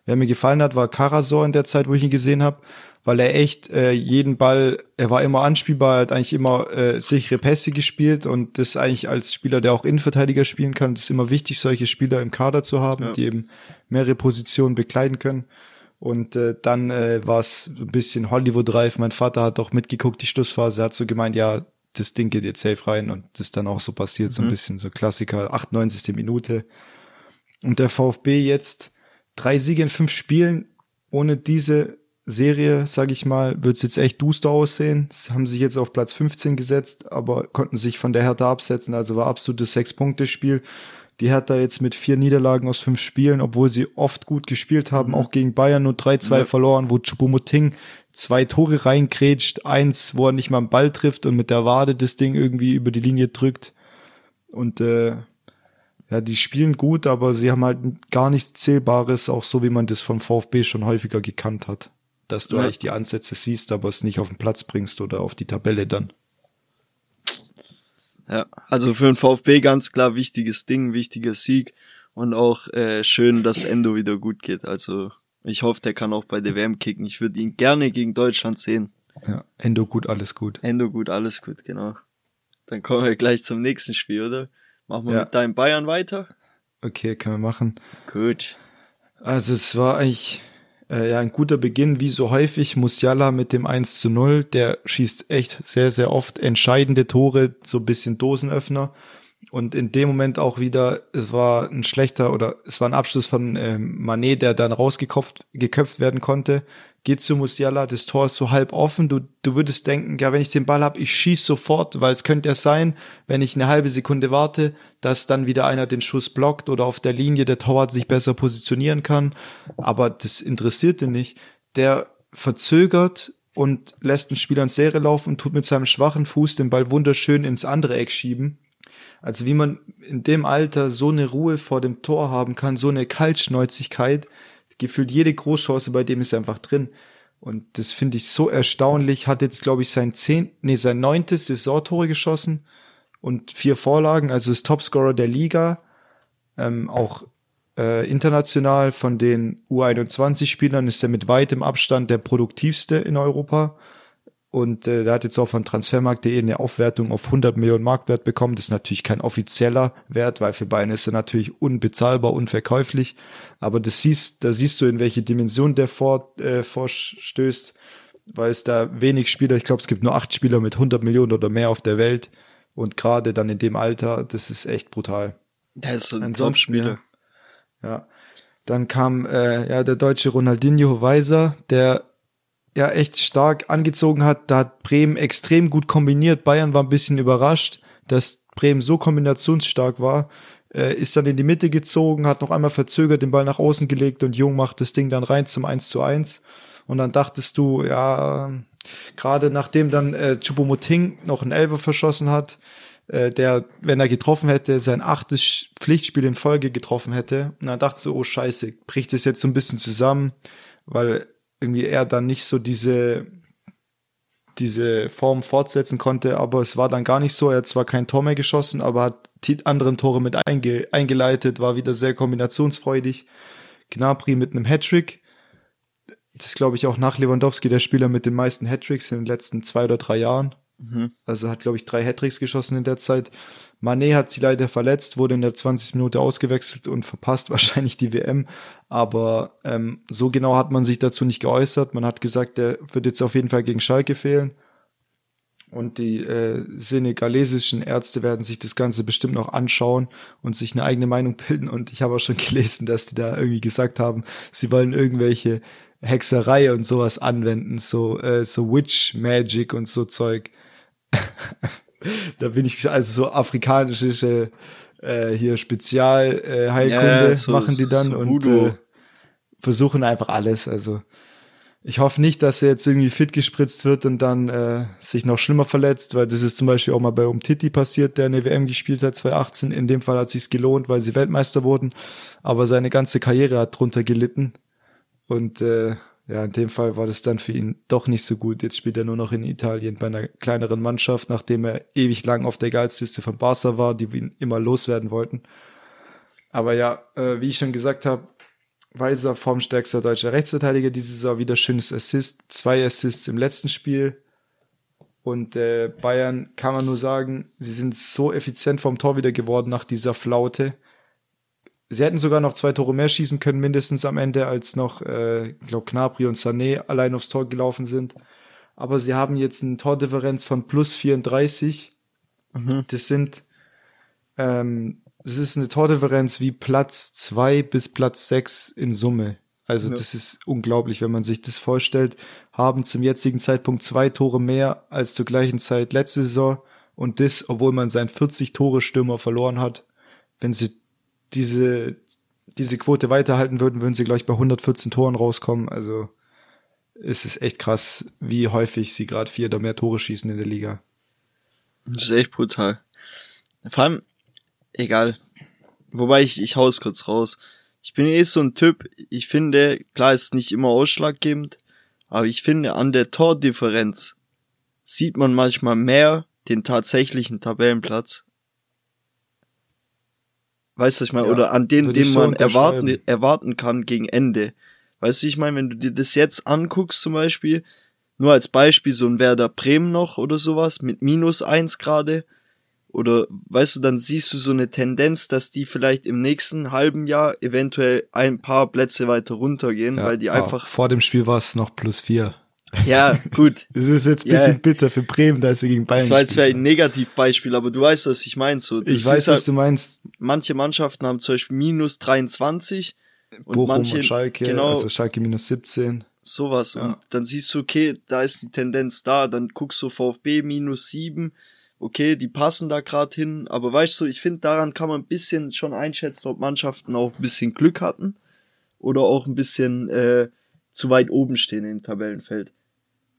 Wer mir gefallen hat, war Karasor in der Zeit, wo ich ihn gesehen habe, weil er echt äh, jeden Ball, er war immer anspielbar, hat eigentlich immer äh, sichere Pässe gespielt und das eigentlich als Spieler, der auch Innenverteidiger spielen kann, ist immer wichtig, solche Spieler im Kader zu haben, ja. die eben mehrere Positionen bekleiden können. Und äh, dann äh, war es ein bisschen Hollywood-reif. Mein Vater hat auch mitgeguckt, die Schlussphase, hat so gemeint, ja, das Ding geht jetzt safe rein. Und das ist dann auch so passiert, mhm. so ein mhm. bisschen so Klassiker, 98. Minute. Und der VfB jetzt drei Siege in fünf Spielen. Ohne diese Serie, sage ich mal, wird es jetzt echt duster aussehen. Sie haben sich jetzt auf Platz 15 gesetzt, aber konnten sich von der Hertha absetzen. Also war absolutes Sechs-Punkte-Spiel. Die Hertha jetzt mit vier Niederlagen aus fünf Spielen, obwohl sie oft gut gespielt haben, mhm. auch gegen Bayern nur 3-2 ja. verloren, wo Chupomoting zwei Tore reinkrätscht, eins, wo er nicht mal einen Ball trifft und mit der Wade das Ding irgendwie über die Linie drückt. Und äh, ja, die spielen gut, aber sie haben halt gar nichts Zählbares, auch so wie man das vom VfB schon häufiger gekannt hat. Dass du ja. eigentlich die Ansätze siehst, aber es nicht auf den Platz bringst oder auf die Tabelle dann. Ja, also für den VfB ganz klar wichtiges Ding, wichtiger Sieg und auch äh, schön, dass Endo wieder gut geht. Also ich hoffe, der kann auch bei der WM kicken. Ich würde ihn gerne gegen Deutschland sehen. Ja, Endo gut, alles gut. Endo gut, alles gut, genau. Dann kommen wir gleich zum nächsten Spiel, oder? Machen wir ja. mit deinem Bayern weiter? Okay, können wir machen. Gut. Also es war eigentlich äh, ja, ein guter Beginn, wie so häufig. Musiala mit dem 1 zu 0, der schießt echt sehr, sehr oft entscheidende Tore, so bisschen Dosenöffner. Und in dem Moment auch wieder, es war ein schlechter oder es war ein Abschluss von ähm, Manet, der dann rausgeköpft geköpft werden konnte. Geht zu Musiala, das Tor ist so halb offen, du, du würdest denken, ja, wenn ich den Ball hab, ich schieß sofort, weil es könnte ja sein, wenn ich eine halbe Sekunde warte, dass dann wieder einer den Schuss blockt oder auf der Linie der Torwart sich besser positionieren kann, aber das interessiert ihn nicht. Der verzögert und lässt einen Spieler ins Leere laufen und tut mit seinem schwachen Fuß den Ball wunderschön ins andere Eck schieben. Also wie man in dem Alter so eine Ruhe vor dem Tor haben kann, so eine Kaltschnäuzigkeit, gefühlt jede Großchance bei dem ist einfach drin. Und das finde ich so erstaunlich. Hat jetzt, glaube ich, sein zehn, nee, sein neuntes Saisontore geschossen und vier Vorlagen, also ist Topscorer der Liga. Ähm, auch äh, international von den U21-Spielern ist er mit weitem Abstand der produktivste in Europa. Und äh, der hat jetzt auch von Transfermarkt.de eine Aufwertung auf 100 Millionen Marktwert bekommen. Das ist natürlich kein offizieller Wert, weil für Bayern ist er natürlich unbezahlbar, unverkäuflich. Aber das siehst, da siehst du, in welche Dimension der vor, äh, vorstößt, weil es da wenig Spieler, ich glaube, es gibt nur acht Spieler mit 100 Millionen oder mehr auf der Welt. Und gerade dann in dem Alter, das ist echt brutal. Der ist so ein Top-Spieler. Ja. ja. Dann kam äh, ja der deutsche Ronaldinho Weiser, der ja echt stark angezogen hat. Da hat Bremen extrem gut kombiniert. Bayern war ein bisschen überrascht, dass Bremen so kombinationsstark war. Äh, ist dann in die Mitte gezogen, hat noch einmal verzögert, den Ball nach außen gelegt und Jung macht das Ding dann rein zum 1 zu 1. Und dann dachtest du, ja, gerade nachdem dann äh, Chupomoting noch einen Elfer verschossen hat, äh, der, wenn er getroffen hätte, sein achtes Pflichtspiel in Folge getroffen hätte. Und dann dachtest du, oh scheiße, bricht es jetzt so ein bisschen zusammen, weil irgendwie er dann nicht so diese, diese Form fortsetzen konnte, aber es war dann gar nicht so. Er hat zwar kein Tor mehr geschossen, aber hat die anderen Tore mit einge eingeleitet, war wieder sehr kombinationsfreudig. Gnabry mit einem Hattrick. Das glaube ich, auch nach Lewandowski der Spieler mit den meisten Hattricks in den letzten zwei oder drei Jahren. Mhm. Also hat, glaube ich, drei Hattricks geschossen in der Zeit. Manet hat sich leider verletzt, wurde in der 20. Minute ausgewechselt und verpasst wahrscheinlich die WM. Aber ähm, so genau hat man sich dazu nicht geäußert. Man hat gesagt, der wird jetzt auf jeden Fall gegen Schalke fehlen. Und die äh, senegalesischen Ärzte werden sich das Ganze bestimmt noch anschauen und sich eine eigene Meinung bilden. Und ich habe auch schon gelesen, dass die da irgendwie gesagt haben, sie wollen irgendwelche Hexerei und sowas anwenden, so äh, so Witch Magic und so Zeug. da bin ich also so afrikanische äh, hier Spezialheilkunde äh, Heilkunde ja, so, machen die dann so und äh, versuchen einfach alles. Also ich hoffe nicht, dass er jetzt irgendwie fit gespritzt wird und dann äh, sich noch schlimmer verletzt, weil das ist zum Beispiel auch mal bei Umtiti passiert, der eine WM gespielt hat 2018. In dem Fall hat sich's gelohnt, weil sie Weltmeister wurden, aber seine ganze Karriere hat drunter gelitten und äh, ja, in dem Fall war das dann für ihn doch nicht so gut. Jetzt spielt er nur noch in Italien bei einer kleineren Mannschaft, nachdem er ewig lang auf der Gehaltsliste von Barca war, die ihn immer loswerden wollten. Aber ja, äh, wie ich schon gesagt habe, Weiser formstärkster deutscher Rechtsverteidiger diese Saison, wieder schönes Assist, zwei Assists im letzten Spiel. Und äh, Bayern kann man nur sagen, sie sind so effizient vom Tor wieder geworden nach dieser Flaute. Sie hätten sogar noch zwei Tore mehr schießen können, mindestens am Ende, als noch, äh, ich glaube, Knapri und Sané allein aufs Tor gelaufen sind. Aber sie haben jetzt eine Tordifferenz von plus 34. Mhm. Das sind, ähm, das ist eine Tordifferenz wie Platz zwei bis Platz sechs in Summe. Also ja. das ist unglaublich, wenn man sich das vorstellt. Haben zum jetzigen Zeitpunkt zwei Tore mehr als zur gleichen Zeit letzte Saison. Und das, obwohl man seinen 40 Tore Stürmer verloren hat. Wenn sie diese, diese Quote weiterhalten würden, würden sie gleich bei 114 Toren rauskommen. Also es ist echt krass, wie häufig sie gerade vier oder mehr Tore schießen in der Liga. Das ist echt brutal. Vor allem, egal. Wobei ich, ich hau's kurz raus. Ich bin eh so ein Typ, ich finde, klar ist nicht immer ausschlaggebend, aber ich finde, an der Tordifferenz sieht man manchmal mehr den tatsächlichen Tabellenplatz Weißt du, ich meine, ja, oder an den, den man erwarten, erwarten kann gegen Ende. Weißt du, ich meine, wenn du dir das jetzt anguckst zum Beispiel, nur als Beispiel so ein Werder Bremen noch oder sowas mit minus eins gerade, oder weißt du, dann siehst du so eine Tendenz, dass die vielleicht im nächsten halben Jahr eventuell ein paar Plätze weiter runtergehen, ja, weil die einfach. Vor dem Spiel war es noch plus vier. Ja, gut. Das ist jetzt ein bisschen ja. bitter für Bremen, da ist sie gegen Bayern. Das war jetzt ein Negativbeispiel, aber du weißt, was ich meine. So, ich weiß, halt, was du meinst. Manche Mannschaften haben zum Beispiel minus 23. Und Bochum manche, und Schalke, genau, also Schalke minus 17. sowas. Ja. Und dann siehst du, okay, da ist die Tendenz da, dann guckst du VfB minus sieben, okay, die passen da gerade hin, aber weißt du, ich finde, daran kann man ein bisschen schon einschätzen, ob Mannschaften auch ein bisschen Glück hatten oder auch ein bisschen äh, zu weit oben stehen im Tabellenfeld.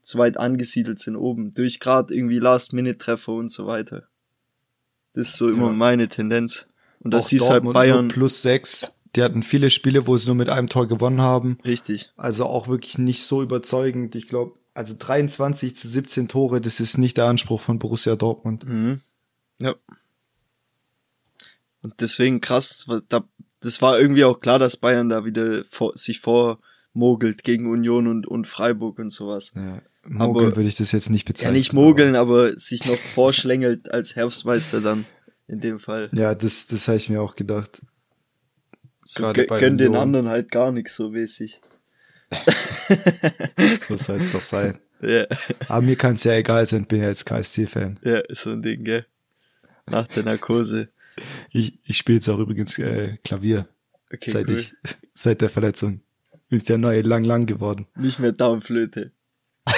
Zu weit angesiedelt sind oben, durch gerade irgendwie Last-Minute-Treffer und so weiter. Das ist so immer Ja. meine Tendenz. Und das siehst halt Bayern plus sechs. Die hatten viele Spiele, wo sie nur mit einem Tor gewonnen haben. richtig. Also auch wirklich nicht so überzeugend. Ich glaube, also 23 zu 17 Tore, das ist nicht der Anspruch von Borussia Dortmund. Mhm. Ja. Und deswegen krass, das war irgendwie auch klar, dass Bayern da wieder vor, sich vormogelt gegen Union und, und Freiburg und sowas. Ja, mogeln Aber- würde ich das jetzt nicht Ja, bezeichnen. nicht mogeln, aber sich noch vorschlängelt als Herbstmeister dann in dem Fall. Aber, ja, das, das habe ich mir auch gedacht. So gerade bei gönn den anderen halt gar nichts so mäßig. So soll es doch sein. Ja, Aber mir kann es ja egal sein, bin ja jetzt KSC-Fan. ja, so ein Ding, gell? Nach der Narkose. Ich, ich spiele jetzt auch übrigens äh, Klavier, Okay, seit cool. ich, seit der Verletzung. Bin ich der neue lang lang geworden. Nicht mehr Daumenflöte.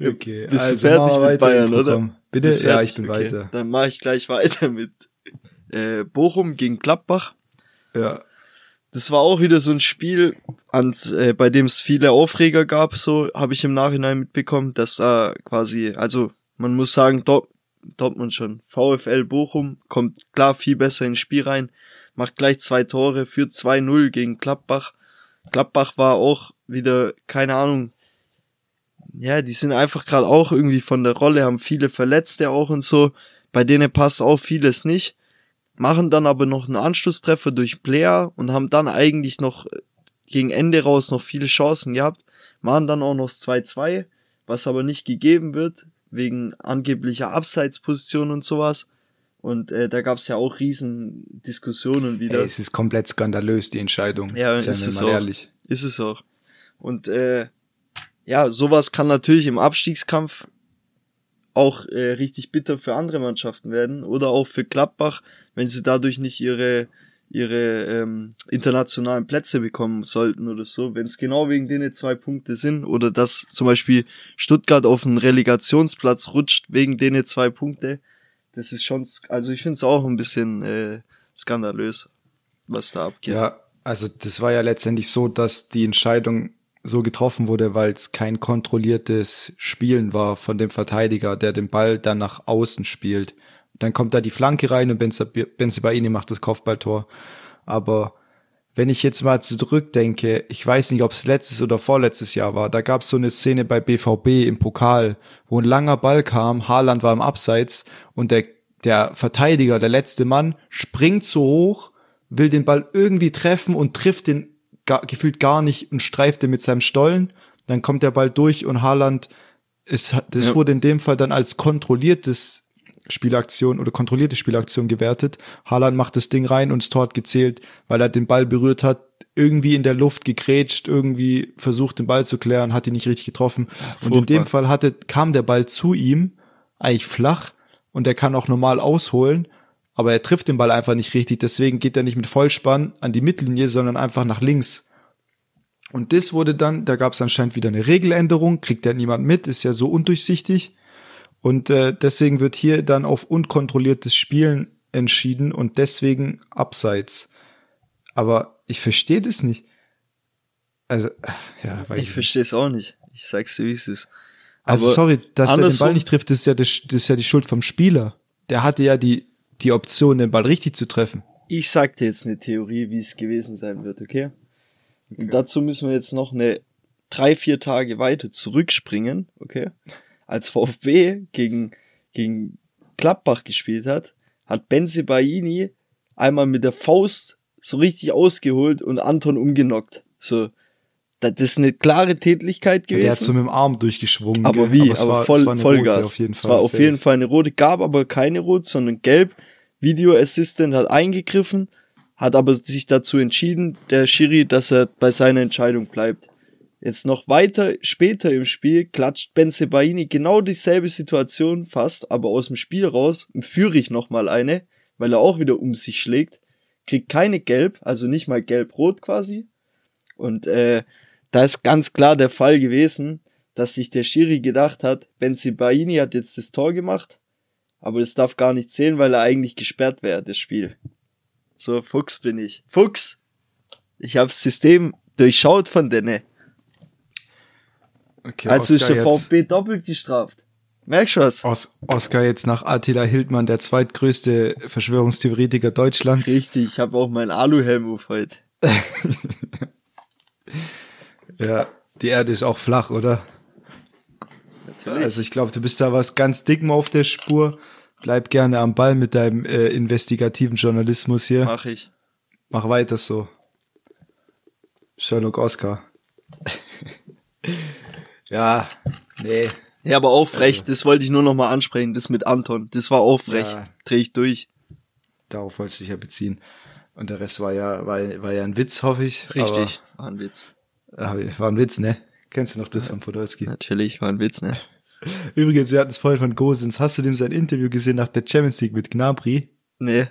Okay, Bist also du fertig mit Bayern, oder? Bitte? Bist Ja, fertig? ich bin Okay, weiter. Dann mache ich gleich weiter mit äh, Bochum gegen Gladbach. Ja, Das war auch wieder so ein Spiel, ans, äh, bei dem es viele Aufreger gab, so habe ich im Nachhinein mitbekommen, dass da quasi, also man muss sagen, Dort, Dortmund schon, VfL Bochum kommt klar viel besser ins Spiel rein, macht gleich zwei Tore, führt 2-0 gegen Gladbach. Gladbach war auch wieder, keine Ahnung, ja, die sind einfach gerade auch irgendwie von der Rolle, haben viele Verletzte auch und so, bei denen passt auch vieles nicht. Machen dann aber noch einen Anschlusstreffer durch Player und haben dann eigentlich noch äh, gegen Ende raus noch viele Chancen gehabt, machen dann auch noch das 2-2, was aber nicht gegeben wird, wegen angeblicher Abseitsposition und sowas. Und äh, da gab's ja auch riesen Diskussionen wieder. ey, es ist komplett skandalös, die Entscheidung. Ja, Seien ist es auch. ehrlich. Ist es auch. Und äh, ja, sowas kann natürlich im Abstiegskampf auch äh, richtig bitter für andere Mannschaften werden oder auch für Gladbach, wenn sie dadurch nicht ihre ihre ähm, internationalen Plätze bekommen sollten oder so, wenn es genau wegen denen zwei Punkte sind oder dass zum Beispiel Stuttgart auf einen Relegationsplatz rutscht wegen denen zwei Punkte, das ist schon, also ich finde es auch ein bisschen äh, skandalös, was da abgeht. Ja, also das war ja letztendlich so, dass die Entscheidung so getroffen wurde, weil es kein kontrolliertes Spielen war von dem Verteidiger, der den Ball dann nach außen spielt. Dann kommt da die Flanke rein und Benzebaini macht das Kopfballtor. Aber wenn ich jetzt mal zurückdenke, ich weiß nicht, ob es letztes oder vorletztes Jahr war, da gab es so eine Szene bei BVB im Pokal, wo ein langer Ball kam, Haaland war im Abseits und der, der Verteidiger, der letzte Mann, springt so hoch, will den Ball irgendwie treffen und trifft den gar, gefühlt gar nicht und streift den mit seinem Stollen. Dann kommt der Ball durch und Haaland ist, das Ja. wurde in dem Fall dann als kontrolliertes Spielaktion oder kontrollierte Spielaktion gewertet. Haaland macht das Ding rein und das Tor hat gezählt, weil er den Ball berührt hat, irgendwie in der Luft gegrätscht, irgendwie versucht den Ball zu klären, hat ihn nicht richtig getroffen. Und in dem furchtbar. Fall hatte, kam der Ball zu ihm, eigentlich flach, und er kann auch normal ausholen, aber er trifft den Ball einfach nicht richtig, deswegen geht er nicht mit Vollspann an die Mittellinie, sondern einfach nach links. Und das wurde dann, da gab es anscheinend wieder eine Regeländerung, kriegt ja niemand mit, ist ja so undurchsichtig. Und äh, deswegen wird hier dann auf unkontrolliertes Spielen entschieden und deswegen abseits. Aber ich verstehe das nicht. Also, äh, ja, weiß Ich ich, nicht. verstehe es auch nicht. Ich sag's dir, wie es ist. Also Aber sorry, dass er den Ball nicht trifft, das ist ja, das, das ist ja die Schuld vom Spieler. Der hatte ja die, die Option, den Ball richtig zu treffen. Ich sag dir jetzt eine Theorie, wie es gewesen sein wird, okay? Und dazu müssen wir jetzt noch eine drei, vier Tage weiter zurückspringen, okay? Als VfB gegen, gegen Gladbach gespielt hat, hat Benze Baini einmal mit der Faust so richtig ausgeholt und Anton umgenockt. So, das ist eine klare Tätlichkeit gewesen. Der hat so mit dem Arm durchgeschwungen. Aber wie? es Aber war- voll, es Vollgas. Rote auf jeden es Fall. war auf jeden Fall eine rote, gab aber keine rot, sondern gelb. Video Assistant hat eingegriffen, hat aber sich dazu entschieden, der Schiri, dass er bei seiner Entscheidung bleibt. Jetzt noch weiter später im Spiel klatscht Ben Sebaini genau dieselbe Situation fast, aber aus dem Spiel raus, im Führich nochmal eine, weil er auch wieder um sich schlägt, kriegt keine gelb, also nicht mal gelb-rot quasi, Und äh, da ist ganz klar der Fall gewesen, dass sich der Schiri gedacht hat, Benzibaini hat jetzt das Tor gemacht, aber das darf gar nicht zählen, weil er eigentlich gesperrt wäre, das Spiel. So, Fuchs bin ich. Fuchs! Ich hab's System durchschaut von denen. Okay, Also ist Oscar der jetzt- VfB doppelt gestraft. Merkst du was? Os Oscar jetzt nach Attila Hildmann, der zweitgrößte Verschwörungstheoretiker Deutschlands. Richtig, ich habe auch meinen Aluhelm auf heute. Ja, die Erde ist auch flach, oder? Natürlich. Also ich glaube, du bist da was ganz dicken auf der Spur. Bleib gerne am Ball mit deinem äh, investigativen Journalismus hier. Mach ich. Mach weiter so. Sherlock Oscar. Ja, nee. Ja, aber auch frech, das wollte ich nur noch mal ansprechen, das mit Anton. Das war auch frech. Ja. Dreh ich durch. Darauf wolltest du dich ja beziehen. Und der Rest war ja, war, war ja ein Witz, hoffe ich. Richtig. war ein Witz. Aber, aber war ein Witz, ne? Kennst du noch das von Podolski? Natürlich, war ein Witz, ne? Übrigens, wir hatten es vorhin von Gosens. Hast du dem sein Interview gesehen nach der Champions League mit Gnabry? Nee.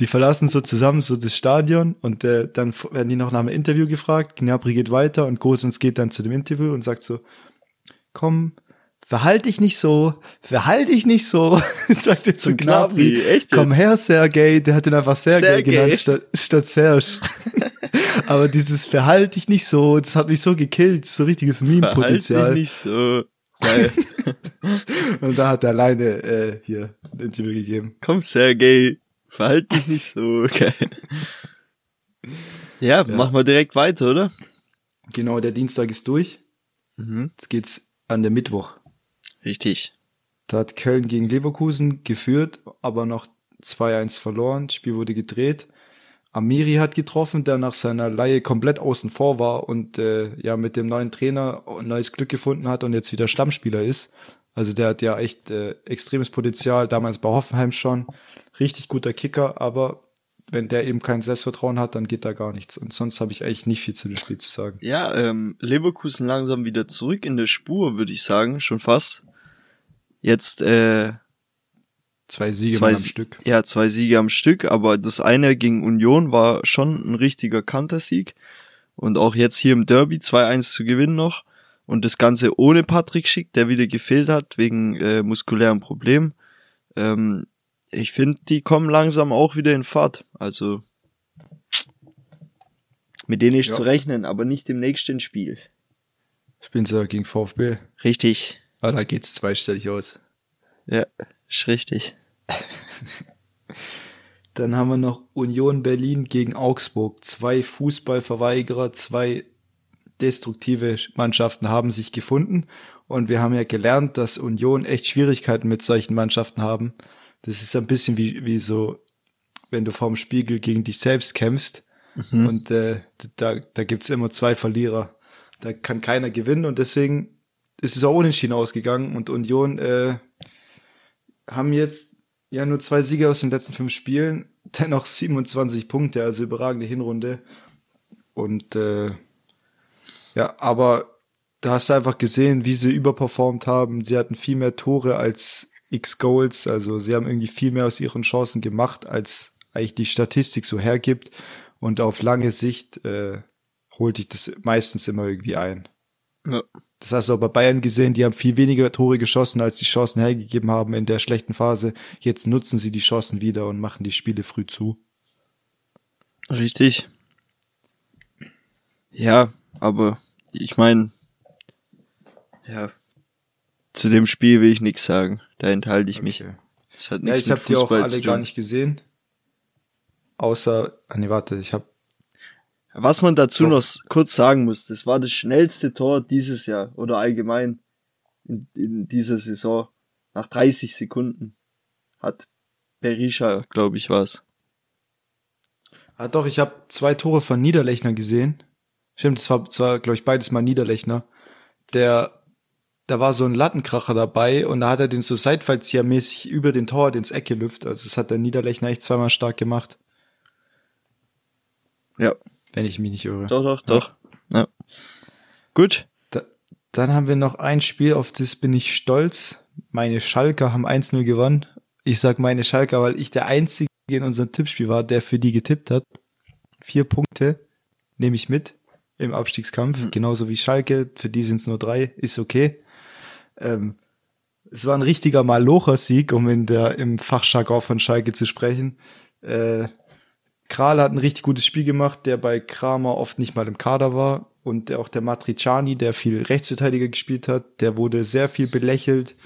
Die verlassen so zusammen so das Stadion und äh, dann werden die noch nach einem Interview gefragt. Gnabry geht weiter und Gosens geht dann zu dem Interview und sagt so, komm, verhalte dich nicht so, verhalte dich nicht so, sagt er zu Gnabry, echt? Komm her, Sergej, der hat ihn einfach Sergej Sergej. genannt statt, statt Serge. Aber dieses verhalte dich nicht so, das hat mich so gekillt, so richtiges Verhalt dich Meme-Potenzial. nicht so. Und da hat er alleine äh, hier ein Interview gegeben. Komm, Sergej. Verhalt dich nicht so. Geil. Ja, Ja. machen wir direkt weiter, oder? Genau, der Dienstag ist durch. Mhm. Jetzt geht's an der Mittwoch. Richtig. Da hat Köln gegen Leverkusen geführt, aber noch 2-1 verloren. Das Spiel wurde gedreht. Amiri hat getroffen, der nach seiner Laie komplett außen vor war und äh, ja mit dem neuen Trainer ein neues Glück gefunden hat und jetzt wieder Stammspieler ist. Also der hat ja echt äh, extremes Potenzial, damals bei Hoffenheim schon. Richtig guter Kicker, aber wenn der eben kein Selbstvertrauen hat, dann geht da gar nichts. Und sonst habe ich eigentlich nicht viel zu dem Spiel zu sagen. Ja, ähm, Leverkusen langsam wieder zurück in der Spur, würde ich sagen, schon fast. Jetzt äh, Zwei Siege zwei, am Stück. Ja, zwei Siege am Stück, aber das eine gegen Union war schon ein richtiger Kantersieg. Und auch jetzt hier im Derby 2-1 zu gewinnen noch. Und das Ganze ohne Patrick Schick, der wieder gefehlt hat wegen äh, muskulären Problemen. Ähm, ich finde, die kommen langsam auch wieder in Fahrt. Also mit denen ist Ja. zu rechnen, aber nicht im nächsten Spiel. Spielen sie gegen VfB. Richtig. Ah, da geht's zweistellig aus. Ja, ist richtig. Dann haben wir noch Union Berlin gegen Augsburg. Zwei Fußballverweigerer, zwei destruktive Mannschaften haben sich gefunden. Und wir haben ja gelernt, dass Union echt Schwierigkeiten mit solchen Mannschaften haben. Das ist ein bisschen wie, wie so, wenn du vorm Spiegel gegen dich selbst kämpfst. Und äh, da, da gibt's immer zwei Verlierer. Da kann keiner gewinnen und deswegen ist es auch unentschieden ausgegangen. Und Union äh, haben jetzt ja nur zwei Siege aus den letzten fünf Spielen, dennoch 27 Punkte, also überragende Hinrunde. Und äh, ja, aber da hast du einfach gesehen, wie sie überperformt haben. Sie hatten viel mehr Tore als X Goals, also sie haben irgendwie viel mehr aus ihren Chancen gemacht, als eigentlich die Statistik so hergibt. Und auf lange Sicht äh, holt dich das meistens immer irgendwie ein. Ja. Das hast du auch bei Bayern gesehen, die haben viel weniger Tore geschossen, als die Chancen hergegeben haben in der schlechten Phase. Jetzt nutzen sie die Chancen wieder und machen die Spiele früh zu. Richtig. Ja, aber ich meine, ja, zu dem Spiel will ich nichts sagen. Da enthalte ich mich. Okay. Das hat Ja, nichts ich mit habe die auch alle gar nicht gesehen. Außer, ah nee, warte, ich habe Was man dazu noch kurz sagen muss, das war das schnellste Tor dieses Jahr oder allgemein in, in dieser Saison. Nach 30 Sekunden hat Berisha, glaube ich, was. Ah doch, ich habe zwei Tore von Niederlechner gesehen. Stimmt, das war, zwar, glaube ich, beides mal Niederlechner. Der, da war so ein Lattenkracher dabei und da hat er den so Seitfallziehermäßig über den Tor ins Eck gelüpft. Also das hat der Niederlechner echt zweimal stark gemacht, Ja, wenn ich mich nicht irre. doch, doch, doch. Ja. Gut. Da, dann haben wir noch ein Spiel, auf das bin ich stolz. Meine Schalker haben 1-0 gewonnen. Ich sag meine Schalker, weil ich der Einzige in unserem Tippspiel war, der für die getippt hat. Vier Punkte nehme ich mit. im Abstiegskampf, mhm. genauso wie Schalke. Für die sind es nur drei, ist okay. Ähm, es war ein richtiger Malocher-Sieg, um in der im Fachjargon von Schalke zu sprechen. Äh, Kral hat ein richtig gutes Spiel gemacht, der bei Kramer oft nicht mal im Kader war. Und auch der Matriciani, der viel Rechtsverteidiger gespielt hat, der wurde sehr viel belächelt.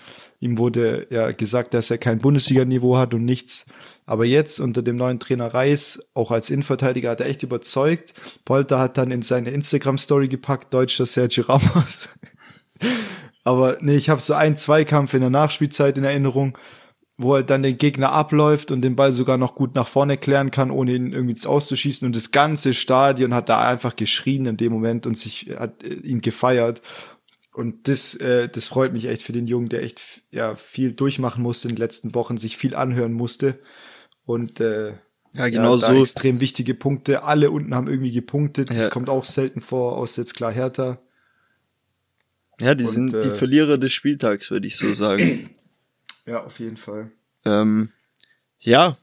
Ihm wurde ja gesagt, dass er kein Bundesliga-Niveau hat und nichts. Aber jetzt unter dem neuen Trainer Reis, auch als Innenverteidiger, hat er echt überzeugt. Polter hat dann in seine Instagram-Story gepackt, deutscher Sergio Ramos. Aber nee, ich habe so einen Zweikampf in der Nachspielzeit in Erinnerung, wo er dann den Gegner abläuft und den Ball sogar noch gut nach vorne klären kann, ohne ihn irgendwie auszuschießen. Und das ganze Stadion hat da einfach geschrien in dem Moment und sich hat äh, ihn gefeiert. Und das, äh, das freut mich echt für den Jungen, der echt ja viel durchmachen musste in den letzten Wochen, sich viel anhören musste. Und äh, ja, genau ja, so. extrem wichtige Punkte. Alle unten haben irgendwie gepunktet. Das ja. kommt auch selten vor, außer jetzt klar Hertha. Ja, die Und, sind die äh, Verlierer des Spieltags, würde ich so sagen. Ja, auf jeden Fall. Ähm, ja,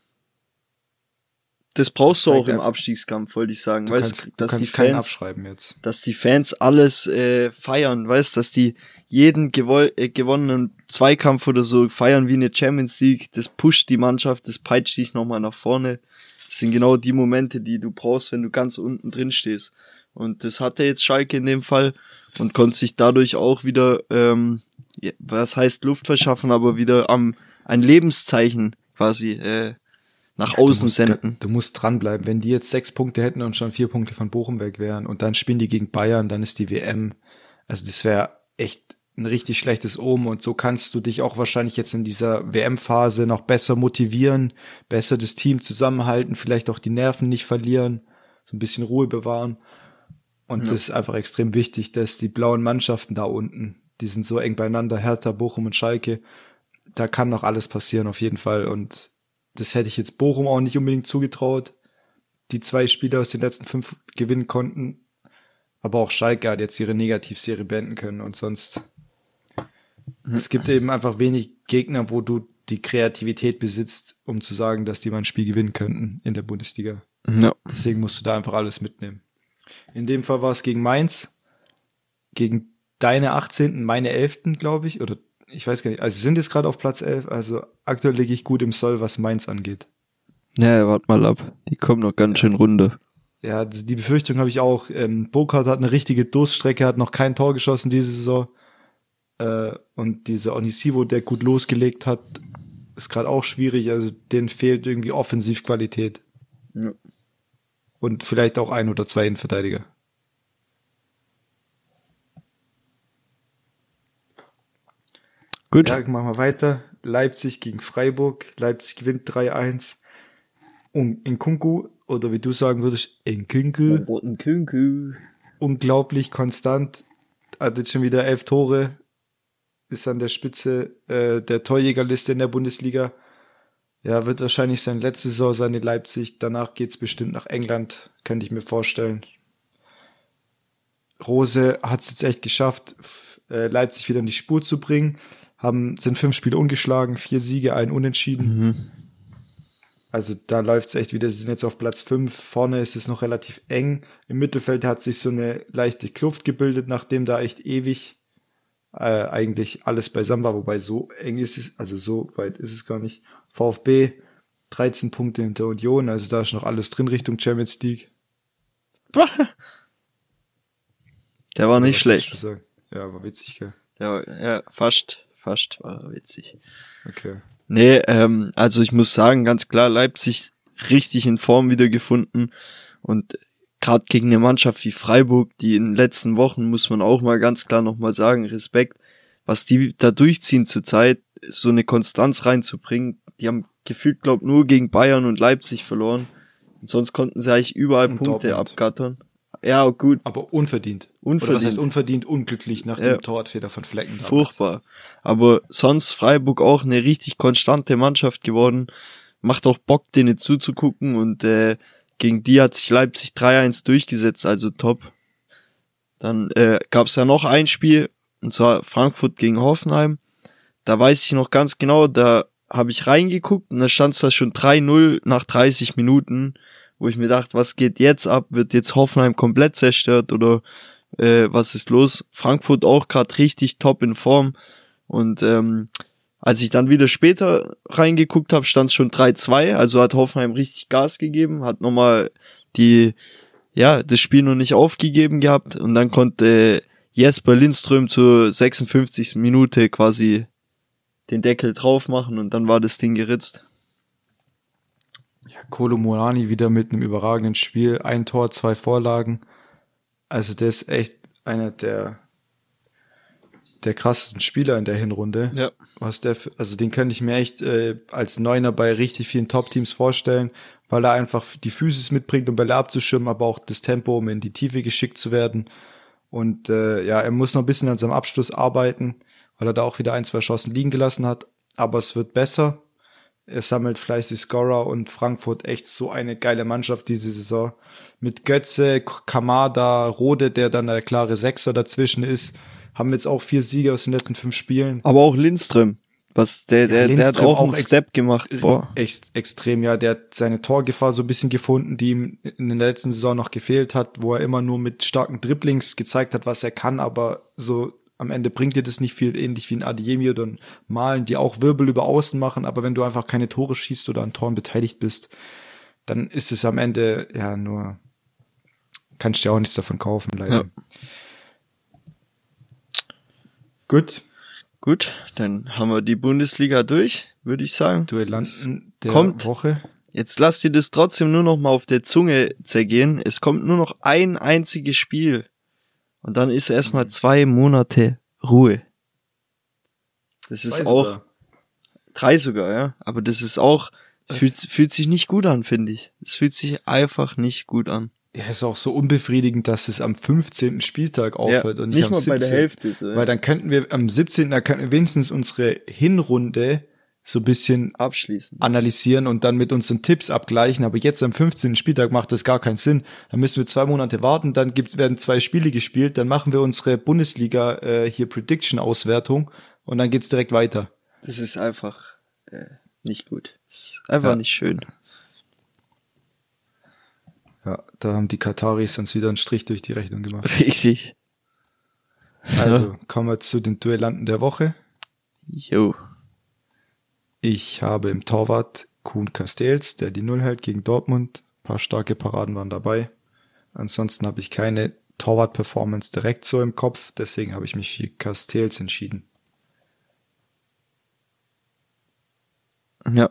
das brauchst du auch im Abstiegskampf, wollte ich sagen. Du weißt, kannst, dass die Fans, dass die Fans alles äh, feiern, weißt, dass die jeden gewo äh, gewonnenen Zweikampf oder so feiern wie eine Champions League. Das pusht die Mannschaft, das peitscht dich nochmal nach vorne. Das sind genau die Momente, die du brauchst, wenn du ganz unten drin stehst. Und das hatte jetzt Schalke in dem Fall und konnte sich dadurch auch wieder, ähm, was heißt Luft verschaffen, aber wieder am ein Lebenszeichen quasi äh, nach ja, außen du musst, senden. Du musst dranbleiben. Wenn die jetzt sechs Punkte hätten und schon vier Punkte von Bochum weg wären und dann spielen die gegen Bayern, dann ist die WM. Also das wäre echt ein richtig schlechtes Omen und so kannst du dich auch wahrscheinlich jetzt in dieser WM-Phase noch besser motivieren, besser das Team zusammenhalten, vielleicht auch die Nerven nicht verlieren, so ein bisschen Ruhe bewahren. Und ja. das ist einfach extrem wichtig, dass die blauen Mannschaften da unten, die sind so eng beieinander, Hertha, Bochum und Schalke, da kann noch alles passieren auf jeden Fall und das hätte ich jetzt Bochum auch nicht unbedingt zugetraut. Die zwei Spieler aus den letzten fünf gewinnen konnten. Aber auch Schalke hat jetzt ihre Negativserie beenden können und sonst. Mhm. Es gibt eben einfach wenig Gegner, wo du die Kreativität besitzt, um zu sagen, dass die mal ein Spiel gewinnen könnten in der Bundesliga. Ja. Deswegen musst du da einfach alles mitnehmen. In dem Fall war es gegen Mainz, gegen deine 18., meine 11., glaube ich, oder ich weiß gar nicht, also sie sind jetzt gerade auf Platz 11, also aktuell liege ich gut im Soll, was Mainz angeht. Ja, warte mal ab. Die kommen noch ganz schön runter. Ja, die Befürchtung habe ich auch. Ähm, Burkhardt hat eine richtige Durststrecke, hat noch kein Tor geschossen diese Saison. Äh, und dieser Onisivo, der gut losgelegt hat, ist gerade auch schwierig. Also denen fehlt irgendwie Offensivqualität. Ja. Und vielleicht auch ein oder zwei Innenverteidiger. Gut. Ja, machen wir weiter. Leipzig gegen Freiburg. Leipzig gewinnt 3-1. Und in Kunku, oder wie du sagen würdest, in Kunku. In Kunku. Unglaublich konstant. Hat jetzt schon wieder elf Tore. Ist an der Spitze äh, der Torjägerliste in der Bundesliga. Ja, wird wahrscheinlich sein letzte Saison sein in Leipzig. Danach geht's bestimmt nach England, könnte ich mir vorstellen. Rose hat es jetzt echt geschafft, äh, Leipzig wieder in die Spur zu bringen haben, sind fünf Spiele ungeschlagen, vier Siege, ein Unentschieden. Mhm. Also da läuft es echt wieder. Sie sind jetzt auf Platz fünf. Vorne ist es noch relativ eng. Im Mittelfeld hat sich so eine leichte Kluft gebildet, nachdem da echt ewig äh, eigentlich alles beisammen war. Wobei so eng ist es, also so weit ist es gar nicht. VfB 13 Punkte hinter Union, also da ist noch alles drin Richtung Champions League. Der war nicht schlecht. Ja, war witzig, gell? Ja, ja, fast fast, war witzig. Okay. Nee, ähm, also ich muss sagen, ganz klar, Leipzig richtig in Form wiedergefunden und gerade gegen eine Mannschaft wie Freiburg, die in den letzten Wochen, muss man auch mal ganz klar nochmal sagen, Respekt, was die da durchziehen zurzeit, so eine Konstanz reinzubringen. Die haben gefühlt, glaub, nur gegen Bayern und Leipzig verloren. Und sonst konnten sie eigentlich überall und Punkte Dortmund. abgattern. Ja, gut. Aber unverdient. Unverdient. Oder das heißt unverdient, unglücklich nach ja. dem Torwartfehler von Flecken. Damals. Furchtbar. Aber sonst Freiburg auch eine richtig konstante Mannschaft geworden. Macht auch Bock, denen zuzugucken und äh, gegen die hat sich Leipzig 3-1 durchgesetzt, also top. Dann äh, gab es ja noch ein Spiel, und zwar Frankfurt gegen Hoffenheim. Da weiß ich noch ganz genau, da habe ich reingeguckt und da stand es da schon 3-0 nach 30 Minuten. wo ich mir dachte, was geht jetzt ab? Wird jetzt Hoffenheim komplett zerstört oder äh, was ist los? Frankfurt auch gerade richtig top in Form. Und ähm, als ich dann wieder später reingeguckt habe, stand es schon 3-2. Also hat Hoffenheim richtig Gas gegeben, hat nochmal die, ja, das Spiel noch nicht aufgegeben gehabt. Und dann konnte Jesper Lindström zur 56. Minute quasi den Deckel drauf machen und dann war das Ding geritzt. Ja, Kolo Morani wieder mit einem überragenden Spiel. Ein Tor, zwei Vorlagen. Also der ist echt einer der der krassesten Spieler in der Hinrunde. Ja. Was der, für, also den könnte ich mir echt äh, als Neuner bei richtig vielen Top-Teams vorstellen, weil er einfach die Physis mitbringt, um Bälle abzuschirmen, aber auch das Tempo, um in die Tiefe geschickt zu werden. Und äh, ja, er muss noch ein bisschen an seinem Abschluss arbeiten, weil er da auch wieder ein, zwei Chancen liegen gelassen hat. Aber es wird besser. Er sammelt fleißig Scorer und Frankfurt echt so eine geile Mannschaft diese Saison. Mit Götze, Kamada, Rode, der dann der klare Sechser dazwischen ist haben jetzt auch vier Siege aus den letzten fünf Spielen. Aber auch Lindström. Was der, der, ja, der hat auch, auch einen Step gemacht. Boah. Echt extrem, ja. Der hat seine Torgefahr so ein bisschen gefunden, die ihm in der letzten Saison noch gefehlt hat, wo er immer nur mit starken Dribblings gezeigt hat, was er kann, aber so am Ende bringt dir das nicht viel, ähnlich wie ein Adiemi oder ein Malen, die auch Wirbel über Außen machen, aber wenn du einfach keine Tore schießt oder an Toren beteiligt bist, dann ist es am Ende ja nur, kannst du ja auch nichts davon kaufen, leider. Ja. Gut. Gut, dann haben wir die Bundesliga durch, würde ich sagen. Duellanten der kommt, Woche. Jetzt lasst ihr das trotzdem nur noch mal auf der Zunge zergehen. Es kommt nur noch ein einziges Spiel. Und dann ist erstmal zwei Monate Ruhe. Das ist drei auch sogar. drei sogar, ja. Aber das ist auch, fühlt, fühlt sich nicht gut an, finde ich. Es fühlt sich einfach nicht gut an ja, ist auch so unbefriedigend, dass es am 15. Spieltag aufhört ja, und nicht, nicht am mal 17. bei der Hälfte. So, Weil dann könnten wir am 17. da könnten wir wenigstens unsere Hinrunde so ein bisschen abschließen, analysieren und dann mit unseren Tipps abgleichen. Aber jetzt am 15. Spieltag macht das gar keinen Sinn. Dann müssen wir zwei Monate warten, dann gibt's, werden zwei Spiele gespielt, dann machen wir unsere Bundesliga äh, hier Prediction-Auswertung und dann geht's direkt weiter. Das ist einfach äh, nicht gut. Das ist einfach ja. nicht schön. Ja, da haben die Kataris uns wieder einen Strich durch die Rechnung gemacht. Richtig. Also, kommen wir zu den Duellanten der Woche. Jo. Ich habe im Torwart Kuhn Castells, der die Null hält gegen Dortmund. Ein paar starke Paraden waren dabei. Ansonsten habe ich keine Torwart-Performance direkt so im Kopf, deswegen habe ich mich für Castells entschieden. Ja.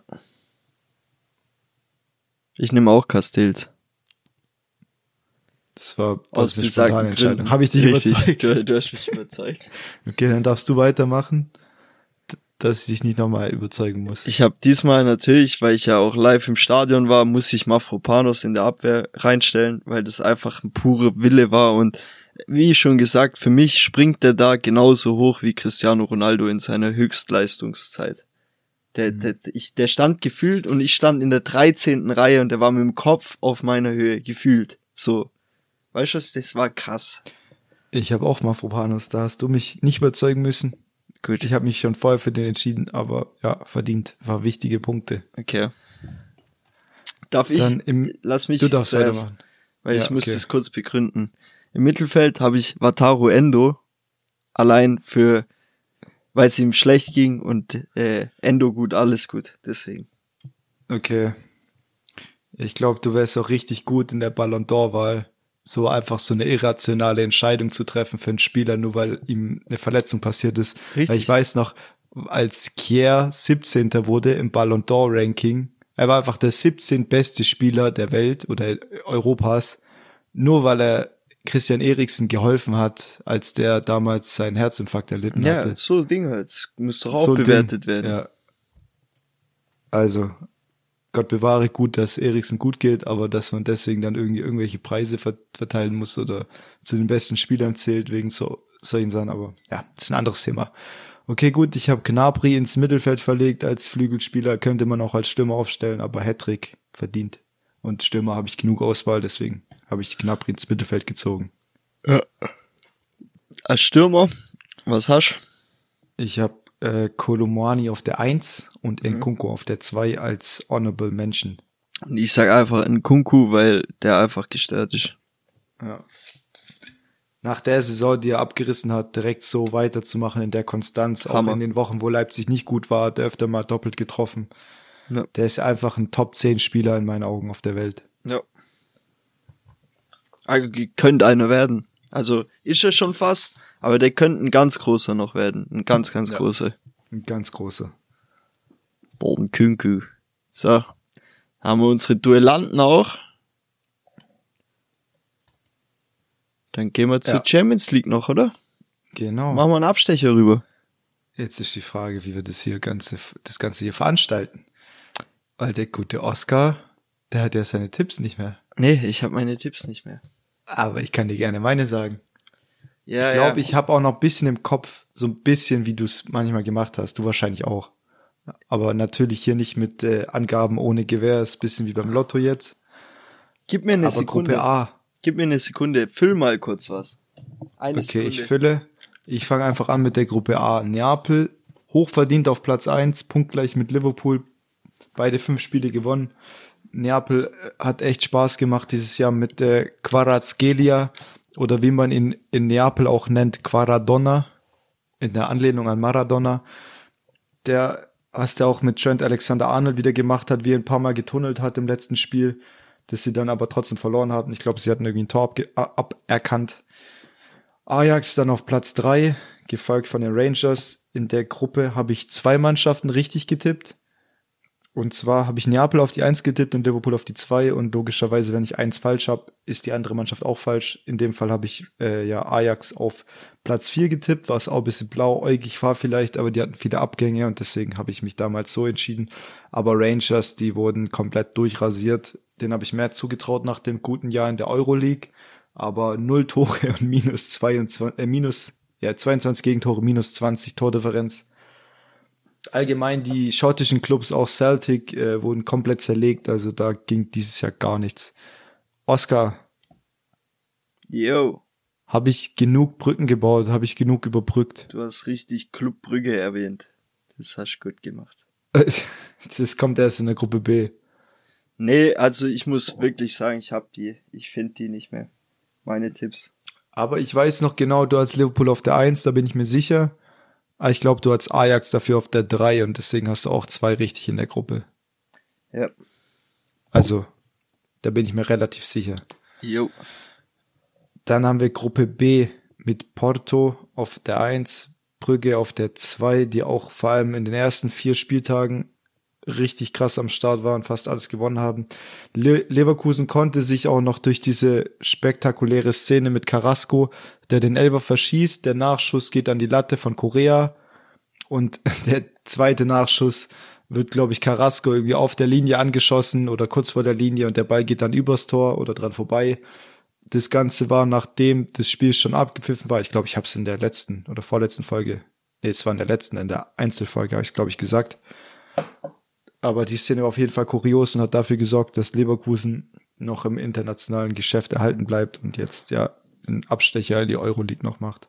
Ich nehme auch Castells. Das war aus eine spontane Entscheidung. Habe ich dich Richtig. überzeugt? Du, du hast mich überzeugt. okay, dann darfst du weitermachen, dass ich dich nicht nochmal überzeugen muss. Ich habe diesmal natürlich, weil ich ja auch live im Stadion war, muss ich Mafropanos in der Abwehr reinstellen, weil das einfach ein pure Wille war und wie schon gesagt, für mich springt der da genauso hoch wie Cristiano Ronaldo in seiner Höchstleistungszeit. Der, mhm. der, ich, der stand gefühlt und ich stand in der 13. Reihe und der war mit dem Kopf auf meiner Höhe, gefühlt. So. Weißt du, das war krass. Ich habe auch Mafropanus, da hast du mich nicht überzeugen müssen. Gut. Ich habe mich schon vorher für den entschieden, aber ja, verdient. War wichtige Punkte. Okay. Darf ich? Dann im, Lass mich du darfst zuerst, weitermachen. Weil ja, ich muss okay. das kurz begründen. Im Mittelfeld habe ich Wataru Endo allein für, weil es ihm schlecht ging und äh, Endo gut, alles gut. Deswegen. Okay. Ich glaube, du wärst auch richtig gut in der Ballon d'Or-Wahl so einfach so eine irrationale Entscheidung zu treffen für einen Spieler, nur weil ihm eine Verletzung passiert ist. Richtig. Weil ich weiß noch, als Kier 17. wurde im Ballon d'Or Ranking, er war einfach der 17. beste Spieler der Welt oder Europas, nur weil er Christian Eriksen geholfen hat, als der damals seinen Herzinfarkt erlitten ja, hatte. Ja, so ein Ding halt. Muss doch auch so bewertet Ding, werden. Ja. Also, Gott bewahre gut, dass Eriksen gut geht, aber dass man deswegen dann irgendwie irgendwelche Preise verteilen muss oder zu den besten Spielern zählt wegen so solchen Sachen, aber ja, das ist ein anderes Thema. Okay, gut, ich habe Knabri ins Mittelfeld verlegt als Flügelspieler, könnte man auch als Stürmer aufstellen, aber Hattrick verdient. Und Stürmer habe ich genug Auswahl, deswegen habe ich Knabri ins Mittelfeld gezogen. Ja. Als Stürmer, was hast Ich habe äh, Kolomwani auf der 1 und mhm. Nkunku auf der 2 als Honorable Mention. Und ich sag einfach ein Kunku, weil der einfach gestört ist. Ja. Nach der Saison, die er abgerissen hat, direkt so weiterzumachen in der Konstanz, Hammer. auch in den Wochen, wo Leipzig nicht gut war, hat er öfter mal doppelt getroffen. Ja. Der ist einfach ein Top 10 Spieler in meinen Augen auf der Welt. Ja. Also, könnte einer werden. Also, ist er schon fast, aber der könnte ein ganz großer noch werden. Ein ganz, ganz Ja. großer. Ein ganz großer. Bolden Künku. So. Haben wir unsere Duellanten auch. Dann gehen wir zur Ja. Champions League noch, oder? Genau. Machen wir einen Abstecher rüber. Jetzt ist die Frage, wie wir das hier ganze, das Ganze hier veranstalten. Weil der gute Oscar, der hat ja seine Tipps nicht mehr. Nee, ich habe meine Tipps nicht mehr. Aber ich kann dir gerne meine sagen. Ja, Ich glaube, ja. ich habe auch noch ein bisschen im Kopf, so ein bisschen, wie du es manchmal gemacht hast. Du wahrscheinlich auch. Aber natürlich hier nicht mit äh, Angaben ohne Gewähr, ist ein bisschen wie beim Lotto jetzt. Gib mir eine Aber Sekunde. Gruppe A. Gib mir eine Sekunde. Füll mal kurz was. Eine Okay, ich Sekunde. fülle. Ich fange einfach an mit der Gruppe A. Neapel, hochverdient auf Platz 1, punktgleich mit Liverpool. Beide fünf Spiele gewonnen. Neapel äh, hat echt Spaß gemacht dieses Jahr mit äh, Quarazgelia oder wie man ihn in Neapel auch nennt, Quaradonna, in der Anlehnung an Maradona. Der, was der auch mit Trent Alexander-Arnold wieder gemacht hat, wie er ein paar Mal getunnelt hat im letzten Spiel, das sie dann aber trotzdem verloren haben. Ich glaube, sie hatten irgendwie ein Tor aberkannt. Ajax dann auf Platz drei, gefolgt von den Rangers. In der Gruppe habe ich zwei Mannschaften richtig getippt. Und zwar habe ich Neapel auf die Eins getippt und Liverpool auf die zwei. Und logischerweise, wenn ich eins falsch habe, ist die andere Mannschaft auch falsch. In dem Fall habe ich äh, ja Ajax auf Platz vier getippt, was auch ein bisschen blauäugig war vielleicht, aber die hatten viele Abgänge und deswegen habe ich mich damals so entschieden. Aber Rangers, die wurden komplett durchrasiert. Den habe ich mehr zugetraut nach dem guten Jahr in der Euroleague. Aber null Tore und minus 22, äh, minus, ja, 22 Gegentore, minus 20 Tordifferenz. Allgemein die schottischen Clubs, auch Celtic, äh, wurden komplett zerlegt. Also da ging dieses Jahr gar nichts. Oscar, Yo, habe ich genug Brücken gebaut? Habe ich genug überbrückt? du hast richtig Club Brügge erwähnt. Das hast du gut gemacht. Das kommt erst in der Gruppe B. Nee, also ich muss wirklich sagen, ich hab die. Ich finde die nicht mehr. Meine Tipps. Aber ich weiß noch genau, du hast Liverpool auf der 1, da bin ich mir sicher. Aber ich glaube, du hast Ajax dafür auf der 3 und deswegen hast du auch zwei richtig in der Gruppe. Ja. Also, da bin ich mir relativ sicher. Jo. Dann haben wir Gruppe B mit Porto auf der 1, Brügge auf der 2, die auch vor allem in den ersten vier Spieltagen richtig krass am Start waren, fast alles gewonnen haben. Le Leverkusen konnte sich auch noch durch diese spektakuläre Szene mit Carrasco, der den Elber verschießt, der Nachschuss geht an die Latte von Korea und der zweite Nachschuss wird, glaube ich, Carrasco irgendwie auf der Linie angeschossen oder kurz vor der Linie und der Ball geht dann übers Tor oder dran vorbei. Das Ganze war, nachdem das Spiel schon abgepfiffen war. Ich glaube, ich habe es in der letzten oder vorletzten Folge, nee, es war in der letzten, in der Einzelfolge, habe ich glaube ich gesagt. Aber die Szene war auf jeden Fall kurios und hat dafür gesorgt, dass Leverkusen noch im internationalen Geschäft erhalten bleibt und jetzt ja einen Abstecher in die Euroleague noch macht.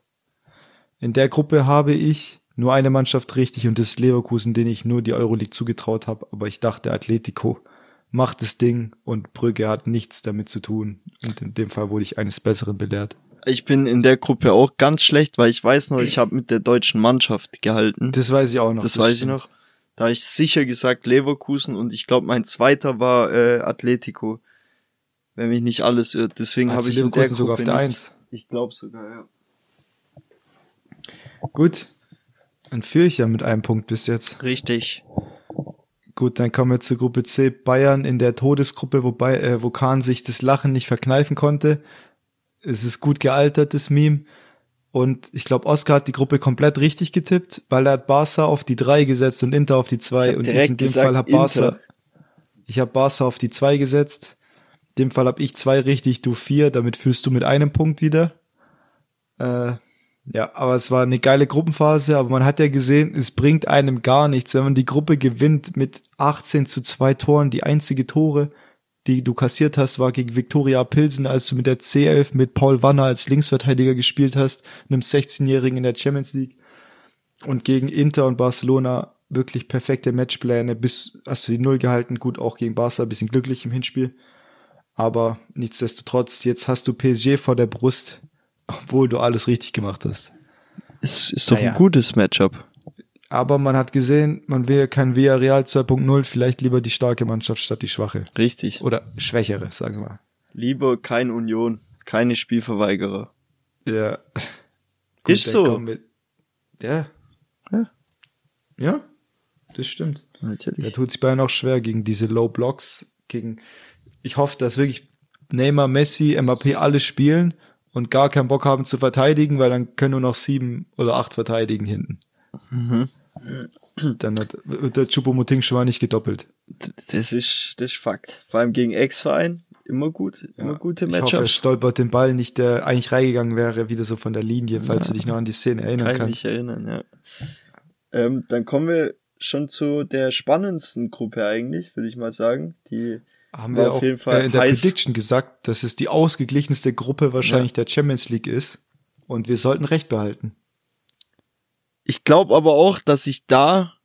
In der Gruppe habe ich nur eine Mannschaft richtig und das ist Leverkusen, den ich nur die Euroleague zugetraut habe, aber ich dachte Atletico macht das Ding und Brügge hat nichts damit zu tun und in dem Fall wurde ich eines Besseren belehrt. Ich bin in der Gruppe auch ganz schlecht, weil ich weiß noch, ich habe mit der deutschen Mannschaft gehalten. Das weiß ich auch noch. das weiß ich stimmt. noch. Da habe ich sicher gesagt Leverkusen und ich glaube mein zweiter war äh, Atletico. Wenn mich nicht alles irrt. Deswegen Also habe ich Leverkusen sogar auf der nichts- Eins. Ich glaube sogar, ja. Gut, dann führe ich ja mit einem Punkt bis jetzt. Richtig. Gut, dann kommen wir zur Gruppe C. Bayern in der Todesgruppe, wobei äh, wo Kahn sich das Lachen nicht verkneifen konnte. Es ist gut gealtert, das Meme. Und ich glaube, Oscar hat die Gruppe komplett richtig getippt, weil er hat Barca auf die 3 gesetzt und Inter auf die Ich 2. hab Und ich in dem Fall habe Barca, ich habe Barca auf die 2 gesetzt. In dem Fall habe ich zwei richtig, du vier. Damit führst du mit einem Punkt wieder. Äh, ja, aber es war eine geile Gruppenphase, aber man hat ja gesehen, es bringt einem gar nichts, wenn man die Gruppe gewinnt mit 18 zu 2 Toren. Die einzige Tore, die du kassiert hast, war gegen Viktoria Pilsen, als du mit der C11 mit Paul Wanner als Linksverteidiger gespielt hast, einem 16-Jährigen in der Champions League. Und gegen Inter und Barcelona wirklich perfekte Matchpläne, bis hast du die Null gehalten, gut auch gegen Barca, ein bisschen glücklich im Hinspiel. Aber nichtsdestotrotz, jetzt hast du PSG vor der Brust, obwohl du alles richtig gemacht hast. Es ist doch Naja. ein gutes Matchup. Aber man hat gesehen, man will kein Villarreal 2.0, vielleicht lieber die starke Mannschaft statt die schwache. Richtig. Oder schwächere, sagen wir mal. Lieber kein Union, keine Spielverweigerer. Ja. Ist dann so. Ja. Ja. Ja, das stimmt. Da Natürlich. tut sich Bayern auch schwer gegen diese Low Blocks, gegen, ich hoffe, dass wirklich Neymar, Messi, Mbappé alle spielen und gar keinen Bock haben zu verteidigen, weil dann können nur noch sieben oder acht verteidigen hinten. Mhm. Dann hat, wird der Choupo-Moting schon mal nicht gedoppelt. Das ist, das ist Fakt. Vor allem gegen Ex-Verein immer gut, immer gute Ich hoffe, er Matchups. stolpert den Ball nicht, der eigentlich reingegangen wäre, wieder so von der Linie, falls du dich noch an die Szene erinnern Kann ich kannst. mich erinnern, ja. Ähm, dann kommen wir schon zu der spannendsten Gruppe eigentlich, würde ich mal sagen. Die Haben wir auf auch jeden Fall äh, in der heiß. Prediction gesagt, dass es die ausgeglichenste Gruppe wahrscheinlich der Champions League ist. Und wir sollten recht behalten. Ich glaube aber auch, dass ich da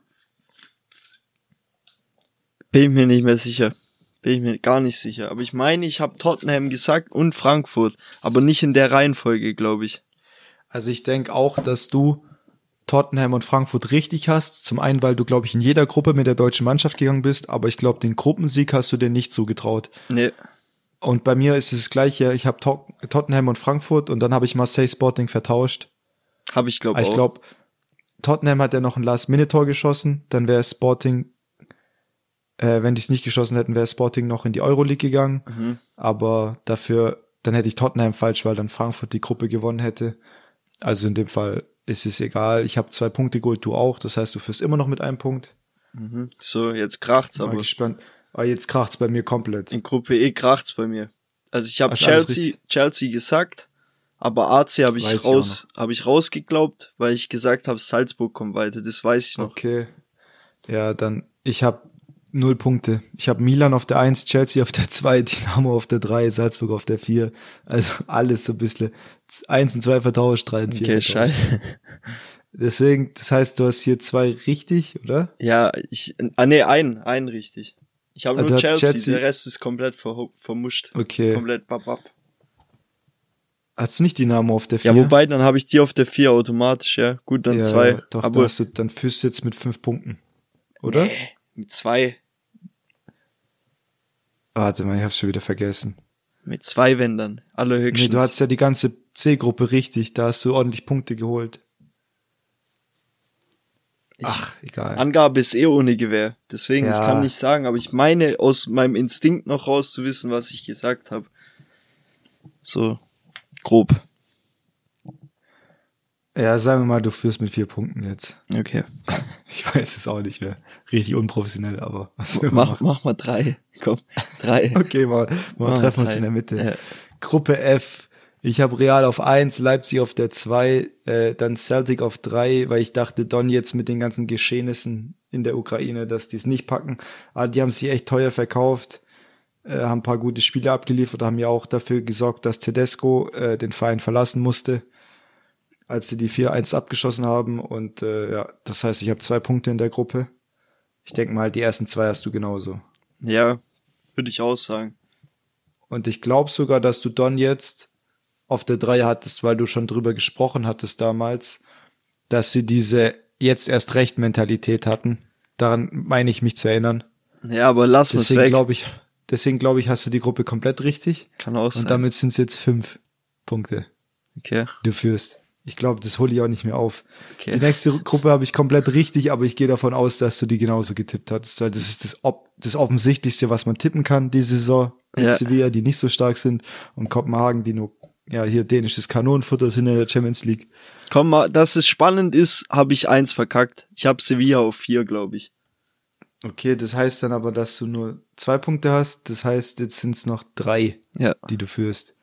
bin ich mir nicht mehr sicher. Bin ich mir gar nicht sicher. Aber ich meine, ich habe Tottenham gesagt und Frankfurt, aber nicht in der Reihenfolge, glaube ich. Also ich denke auch, dass du Tottenham und Frankfurt richtig hast. Zum einen, weil du, glaube ich, in jeder Gruppe mit der deutschen Mannschaft gegangen bist, aber ich glaube, den Gruppensieg hast du dir nicht zugetraut. Nee. Und bei mir ist es das gleiche. Ich habe Tot Tottenham und Frankfurt und dann habe ich Marseille Sporting vertauscht. Habe ich glaube Aber auch. ich glaube, Tottenham hat ja noch ein Last-Minute-Tor geschossen, dann wäre Sporting, äh, wenn die es nicht geschossen hätten, wäre Sporting noch in die Euroleague gegangen. Mhm. Aber dafür, dann hätte ich Tottenham falsch, weil dann Frankfurt die Gruppe gewonnen hätte. Also in dem Fall ist es egal. Ich habe zwei Punkte geholt, du auch. Das heißt, du führst immer noch mit einem Punkt. Mhm. So, jetzt kracht's Mal aber. gespannt. Aber jetzt kracht's bei mir komplett. In Gruppe E kracht's bei mir. Also ich habe Chelsea, Chelsea gesagt, aber AC habe ich Weiß raus, habe ich rausgeglaubt, weil ich gesagt habe, Salzburg kommt weiter. Das weiß ich noch. Okay. Ja, dann, ich habe null Punkte. Ich habe Milan auf der 1, Chelsea auf der 2, Dynamo auf der 3, Salzburg auf der 4. Also alles so ein bisschen 1 und 2 vertauscht, 3 und 4 Okay, scheiße. Deswegen, das heißt, du hast hier zwei richtig, oder? Ja, ich, ah nee, einen, einen richtig. Ich habe Ah, nur Chelsea, Chelsea- der Rest ist komplett ver vermuscht. Okay. Komplett babab. Hast du nicht Dynamo auf der 4? Ja, wobei, dann habe ich die auf der 4 automatisch, ja. Gut, dann ja, zwei. Doch, aber hast du, dann führst du jetzt mit 5 Punkten. Oder? Nee, mit zwei. Warte mal, ich hab's schon wieder vergessen. Mit zwei Wendern. Nee, Allerhöchstens. du hattest ja die ganze C-Gruppe richtig, da hast du ordentlich Punkte geholt. Ach, egal. Angabe ist eh ohne Gewehr. Deswegen, Ja. ich kann nicht sagen, aber ich meine aus meinem Instinkt noch raus zu wissen, was ich gesagt habe. So, grob. Ja, sagen wir mal, du führst mit vier Punkten jetzt. Okay. Ich weiß es auch nicht mehr. Richtig unprofessionell, aber was Mach, machen? mach mal drei. Komm, drei. Okay, mal, mal Mach treffen wir uns in der Mitte. Ja. Gruppe F. Ich habe Real auf eins, Leipzig auf der zwei, äh, dann Celtic auf drei, weil ich dachte, Don jetzt mit den ganzen Geschehnissen in der Ukraine, dass die es nicht packen. Aber die haben sich echt teuer verkauft, äh, haben ein paar gute Spiele abgeliefert, haben ja auch dafür gesorgt, dass Tedesco äh, den Verein verlassen musste, als sie die 4-1 abgeschossen haben. Und äh, ja, das heißt, ich habe zwei Punkte in der Gruppe. Ich denke mal, die ersten zwei hast du genauso. Ja, würde ich auch sagen. Und ich glaube sogar, dass du Don jetzt auf der 3 hattest, weil du schon drüber gesprochen hattest damals, dass sie diese jetzt erst recht Mentalität hatten. Daran meine ich mich zu erinnern. Ja, aber lass uns Deswegen weg. glaube ich, deswegen glaube ich, hast du die Gruppe komplett richtig. Kann auch sein. Und damit sind es jetzt fünf Punkte, okay. du führst. Ich glaube, das hole ich auch nicht mehr auf. Okay. Die nächste Gruppe habe ich komplett richtig, aber ich gehe davon aus, dass du die genauso getippt hattest, weil das ist das, Ob das Offensichtlichste, was man tippen kann diese Saison. Mit Ja. Sevilla, die nicht so stark sind, und Kopenhagen, die nur, ja, hier dänisches Kanonenfutter sind in der Champions League. Komm mal, dass es spannend ist, habe ich eins verkackt. Ich habe Sevilla auf vier, glaube ich. Okay, das heißt dann aber, dass du nur zwei Punkte hast. Das heißt, jetzt sind es noch drei, Ja. die du führst.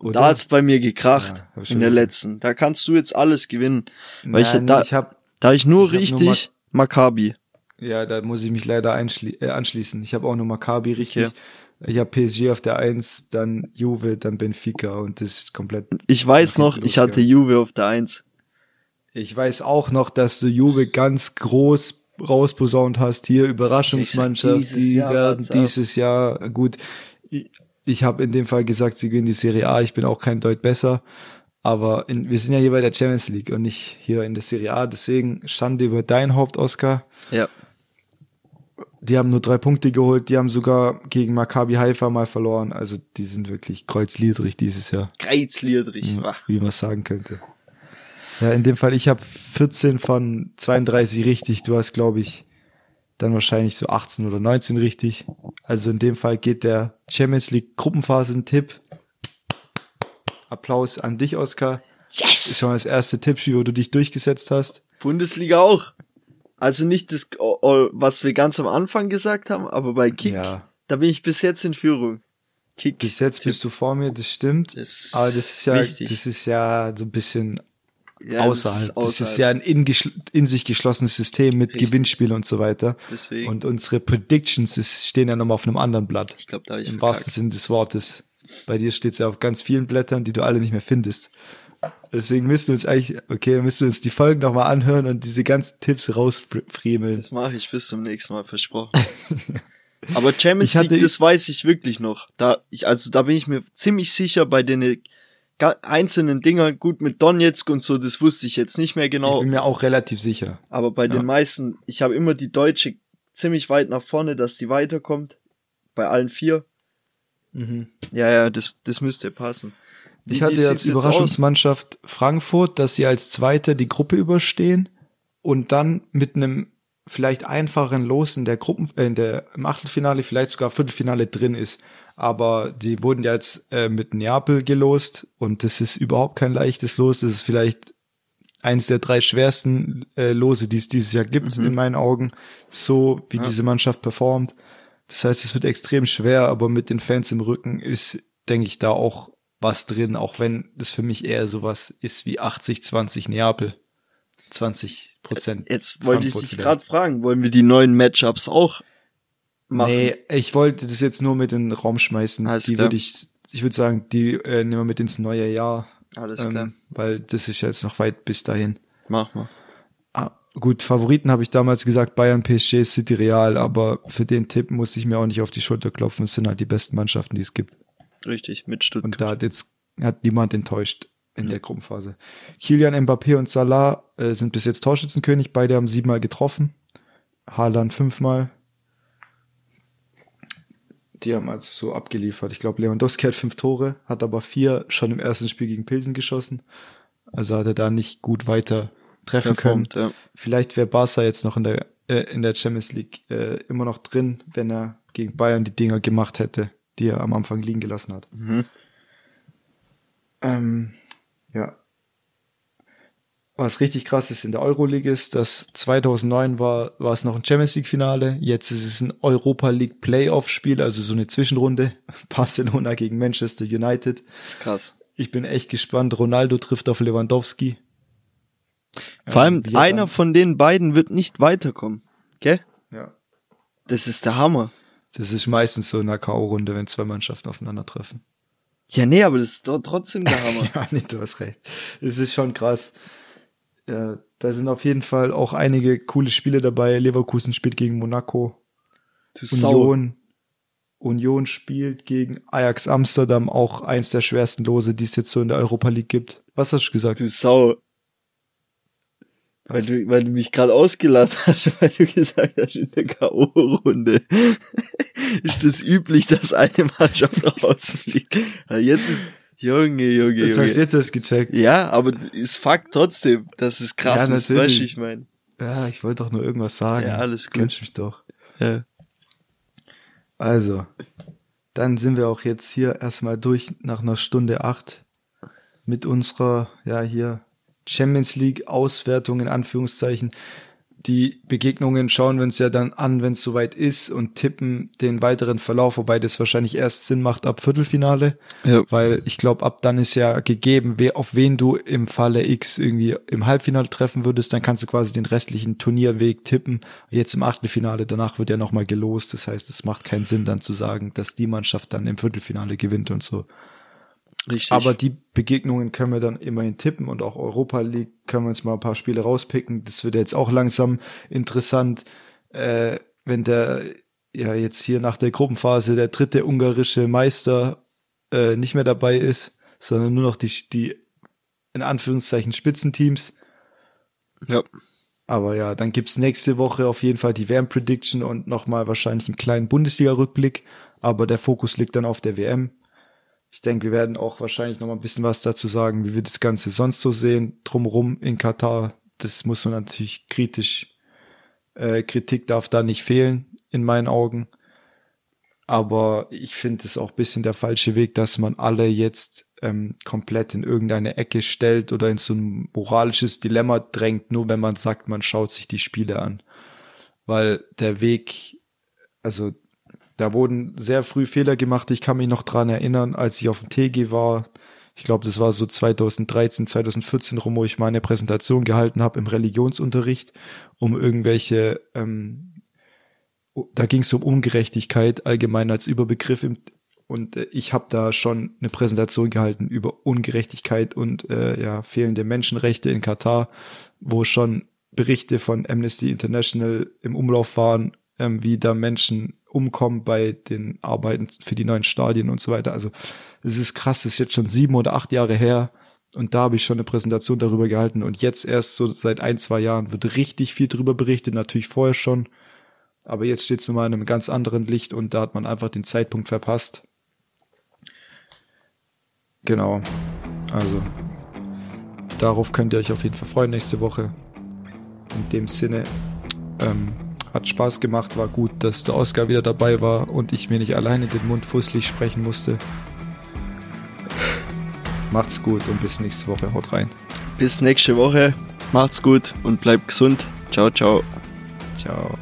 Da hat's bei mir gekracht. Ja, ich in der letzten. Da kannst du jetzt alles gewinnen. Weil ich, Nein, da, ich hab, da ich nur ich hab nur richtig Maccabi. ja, da muss ich mich leider äh, anschließen. Ich habe auch nur Maccabi richtig. Okay. Ich habe PSG auf der Eins, dann Juve, dann Benfica und das ist komplett Ich weiß noch, hinten ich hatte losgegangen. Juve auf der Eins. Ich weiß auch noch, dass du Jubel ganz groß rausposaunt hast. Hier Überraschungsmannschaft, Dieses die Jahr werden dieses Jahr gut. Ich, ich habe in dem Fall gesagt, sie gewinnen die Serie A. Ich bin auch kein Deut besser. Aber in, wir sind ja hier bei der Champions League und nicht hier in der Serie A. Deswegen Schande über dein Haupt, Oscar. Ja. Die haben nur drei Punkte geholt. Die haben sogar gegen Maccabi Haifa mal verloren. Also die sind wirklich kreuzliedrig dieses Jahr. Kreizliedrich. Ja, wie man sagen könnte. Ja, in dem Fall, ich habe 14 von 32 richtig. Du hast, glaube ich, dann wahrscheinlich so 18 oder 19 richtig. Also in dem Fall geht der Champions League Gruppenphasen-Tipp. Applaus an dich, Oskar. Yes! Ist schon mal das erste Tippspiel, wo du dich durchgesetzt hast. Bundesliga auch. Also nicht das, was wir ganz am Anfang gesagt haben, aber bei Kick, Ja. da bin ich bis jetzt in Führung. Kick. Bis jetzt bist du vor mir, das stimmt. Das Aber das ist ja, wichtig. das ist ja so ein bisschen ja, außerhalb. Das ist, ja ein in, in sich geschlossenes System mit Richtig. Gewinnspielen und so weiter. Deswegen. Und unsere Predictions ist, stehen ja nochmal auf einem anderen Blatt. ich glaube, da habe ich Im verkackt. wahrsten Sinne des Wortes. Bei dir steht es ja auf ganz vielen Blättern, die du alle nicht mehr findest. Deswegen müssen wir uns eigentlich, okay, müssen wir uns die Folgen nochmal anhören und diese ganzen Tipps rausfriemeln. Das mache ich bis zum nächsten Mal, versprochen. Aber Champions Ich hatte- League, das weiß ich wirklich noch. Da, ich, also da bin ich mir ziemlich sicher bei den einzelnen Dingern, gut mit Donetsk und so, das wusste ich jetzt nicht mehr Ich genau. bin mir auch relativ sicher. Aber bei Ja. den meisten, ich habe immer die Deutsche ziemlich weit nach vorne, dass die weiterkommt. Bei allen vier. Ja, ja, das, das müsste passen. Wie- Ich hatte jetzt aus? Überraschungsmannschaft Frankfurt, dass sie als Zweite die Gruppe überstehen und dann mit einem vielleicht einfachen Los in der Gruppen, äh, in der im Achtelfinale, vielleicht sogar Viertelfinale drin ist. Aber die wurden ja jetzt äh, mit Neapel gelost und das ist überhaupt kein leichtes Los. Das ist vielleicht eins der drei schwersten äh, Lose, die es dieses Jahr gibt, in meinen Augen. So wie diese Mannschaft performt. Das heißt, es wird extrem schwer, aber mit den Fans im Rücken ist, denke ich, da auch was drin, auch wenn das für mich eher sowas ist wie 80-20 Neapel. 20 Prozent. Jetzt wollte ich dich gerade fragen, wollen wir die neuen Matchups auch machen? Nee, ich wollte das jetzt nur mit in den Raum schmeißen. Alles die klar. würde ich, ich würde sagen, die äh, nehmen wir mit ins neue Jahr. Alles klar. Ähm, weil das ist jetzt noch weit bis dahin. Mach mal. Ah, gut, Favoriten habe ich damals gesagt, Bayern, PSG, City, Real, aber für den Tipp muss ich mir auch nicht auf die Schulter klopfen. Es sind halt die besten Mannschaften, die es gibt. Richtig, mit Stuttgart. Und da hat jetzt hat niemand enttäuscht in der Gruppenphase. Kilian Mbappé und Salah äh, sind bis jetzt Torschützenkönig. Beide haben siebenmal getroffen. Haaland fünfmal. Die haben also so abgeliefert. Ich glaube, Lewandowski hat fünf Tore, hat aber vier schon im ersten Spiel gegen Pilsen geschossen. Also hat er da nicht gut weiter treffen Performt, können. ja. Vielleicht wäre Barca jetzt noch in der äh, in der Champions League äh, immer noch drin, wenn er gegen Bayern die Dinger gemacht hätte, die er am Anfang liegen gelassen hat. Mhm. Ähm, ja. Was richtig krass ist in der Euroleague ist, dass 2009 war, war es noch ein Champions League Finale. Jetzt ist es ein Europa League Playoff Spiel, also so eine Zwischenrunde. Barcelona gegen Manchester United. Das ist krass. Ich bin echt gespannt. Ronaldo trifft auf Lewandowski. Vor allem, Ähm, wir einer dann- von den beiden wird nicht weiterkommen. Gell? Ja. Das ist der Hammer. Das ist meistens so in einer K.O.-Runde, wenn zwei Mannschaften aufeinandertreffen. Ja, nee, aber das ist doch trotzdem der Hammer. Ja, nee, du hast recht. Es ist schon krass. Ja, da sind auf jeden Fall auch einige coole Spiele dabei. Leverkusen spielt gegen Monaco. Union, Union spielt gegen Ajax Amsterdam, auch eins der schwersten Lose, die es jetzt so in der Europa League gibt. Was hast du gesagt? Du Sau. Weil du, weil du mich gerade ausgelacht hast, weil du gesagt hast, in der K.O.-Runde ist das üblich, dass eine Mannschaft rausfliegt. Jetzt ist, Junge, Junge, Das hast du Junge. jetzt erst gecheckt. Ja, aber ist Fakt trotzdem, dass es krass Ja, ist, natürlich. weißt du, ich mein. Ja, ich wollte doch nur irgendwas sagen. Ja, alles gut. Kennst mich doch. Ja. Also, dann sind wir auch jetzt hier erstmal durch nach einer Stunde acht mit unserer, ja, hier Champions League Auswertung in Anführungszeichen. Die Begegnungen schauen wir uns ja dann an, wenn es soweit ist und tippen den weiteren Verlauf, wobei das wahrscheinlich erst Sinn macht ab Viertelfinale, Ja. weil ich glaube, ab dann ist ja gegeben, wer, auf wen du im Falle X irgendwie im Halbfinale treffen würdest, dann kannst du quasi den restlichen Turnierweg tippen. Jetzt im Achtelfinale, danach wird ja nochmal gelost. Das heißt, es macht keinen Sinn dann zu sagen, dass die Mannschaft dann im Viertelfinale gewinnt und so. Richtig. Aber die Begegnungen können wir dann immerhin tippen und auch Europa League können wir uns mal ein paar Spiele rauspicken. Das wird jetzt auch langsam interessant, äh, wenn der ja jetzt hier nach der Gruppenphase der dritte ungarische Meister äh, nicht mehr dabei ist, sondern nur noch die, die in Anführungszeichen Spitzenteams. Ja. Aber ja, dann gibt's nächste Woche auf jeden Fall die WM-Prediction und nochmal wahrscheinlich einen kleinen Bundesliga-Rückblick. Aber der Fokus liegt dann auf der WM. Ich denke, wir werden auch wahrscheinlich noch mal ein bisschen was dazu sagen, wie wir das Ganze sonst so sehen, drumherum in Katar. Das muss man natürlich kritisch, äh, Kritik darf da nicht fehlen, in meinen Augen. Aber ich finde es auch bisschen der falsche Weg, dass man alle jetzt ähm, komplett in irgendeine Ecke stellt oder in so ein moralisches Dilemma drängt, nur wenn man sagt, man schaut sich die Spiele an. Weil der Weg, also da wurden sehr früh Fehler gemacht. Ich kann mich noch dran erinnern, als ich auf dem TG war. Ich glaube, das war so 2013, 2014 rum, wo ich meine Präsentation gehalten habe im Religionsunterricht, um irgendwelche, ähm, da ging es um Ungerechtigkeit allgemein als Überbegriff im, und äh, ich habe da schon eine Präsentation gehalten über Ungerechtigkeit und äh, ja fehlende Menschenrechte in Katar, wo schon Berichte von Amnesty International im Umlauf waren, ähm, wie da Menschen umkommen bei den Arbeiten für die neuen Stadien und so weiter. Also es ist krass, es ist jetzt schon sieben oder acht Jahre her und da habe ich schon eine Präsentation darüber gehalten und jetzt erst so seit ein, zwei Jahren wird richtig viel darüber berichtet, natürlich vorher schon, aber jetzt steht es nochmal in einem ganz anderen Licht und da hat man einfach den Zeitpunkt verpasst. Genau, also darauf könnt ihr euch auf jeden Fall freuen nächste Woche. In dem Sinne, ähm, hat Spaß gemacht, war gut, dass der Oscar wieder dabei war und ich mir nicht alleine den Mund fußlich sprechen musste. Macht's gut und bis nächste Woche. Haut rein. Bis nächste Woche. Macht's gut und bleibt gesund. Ciao, ciao. Ciao.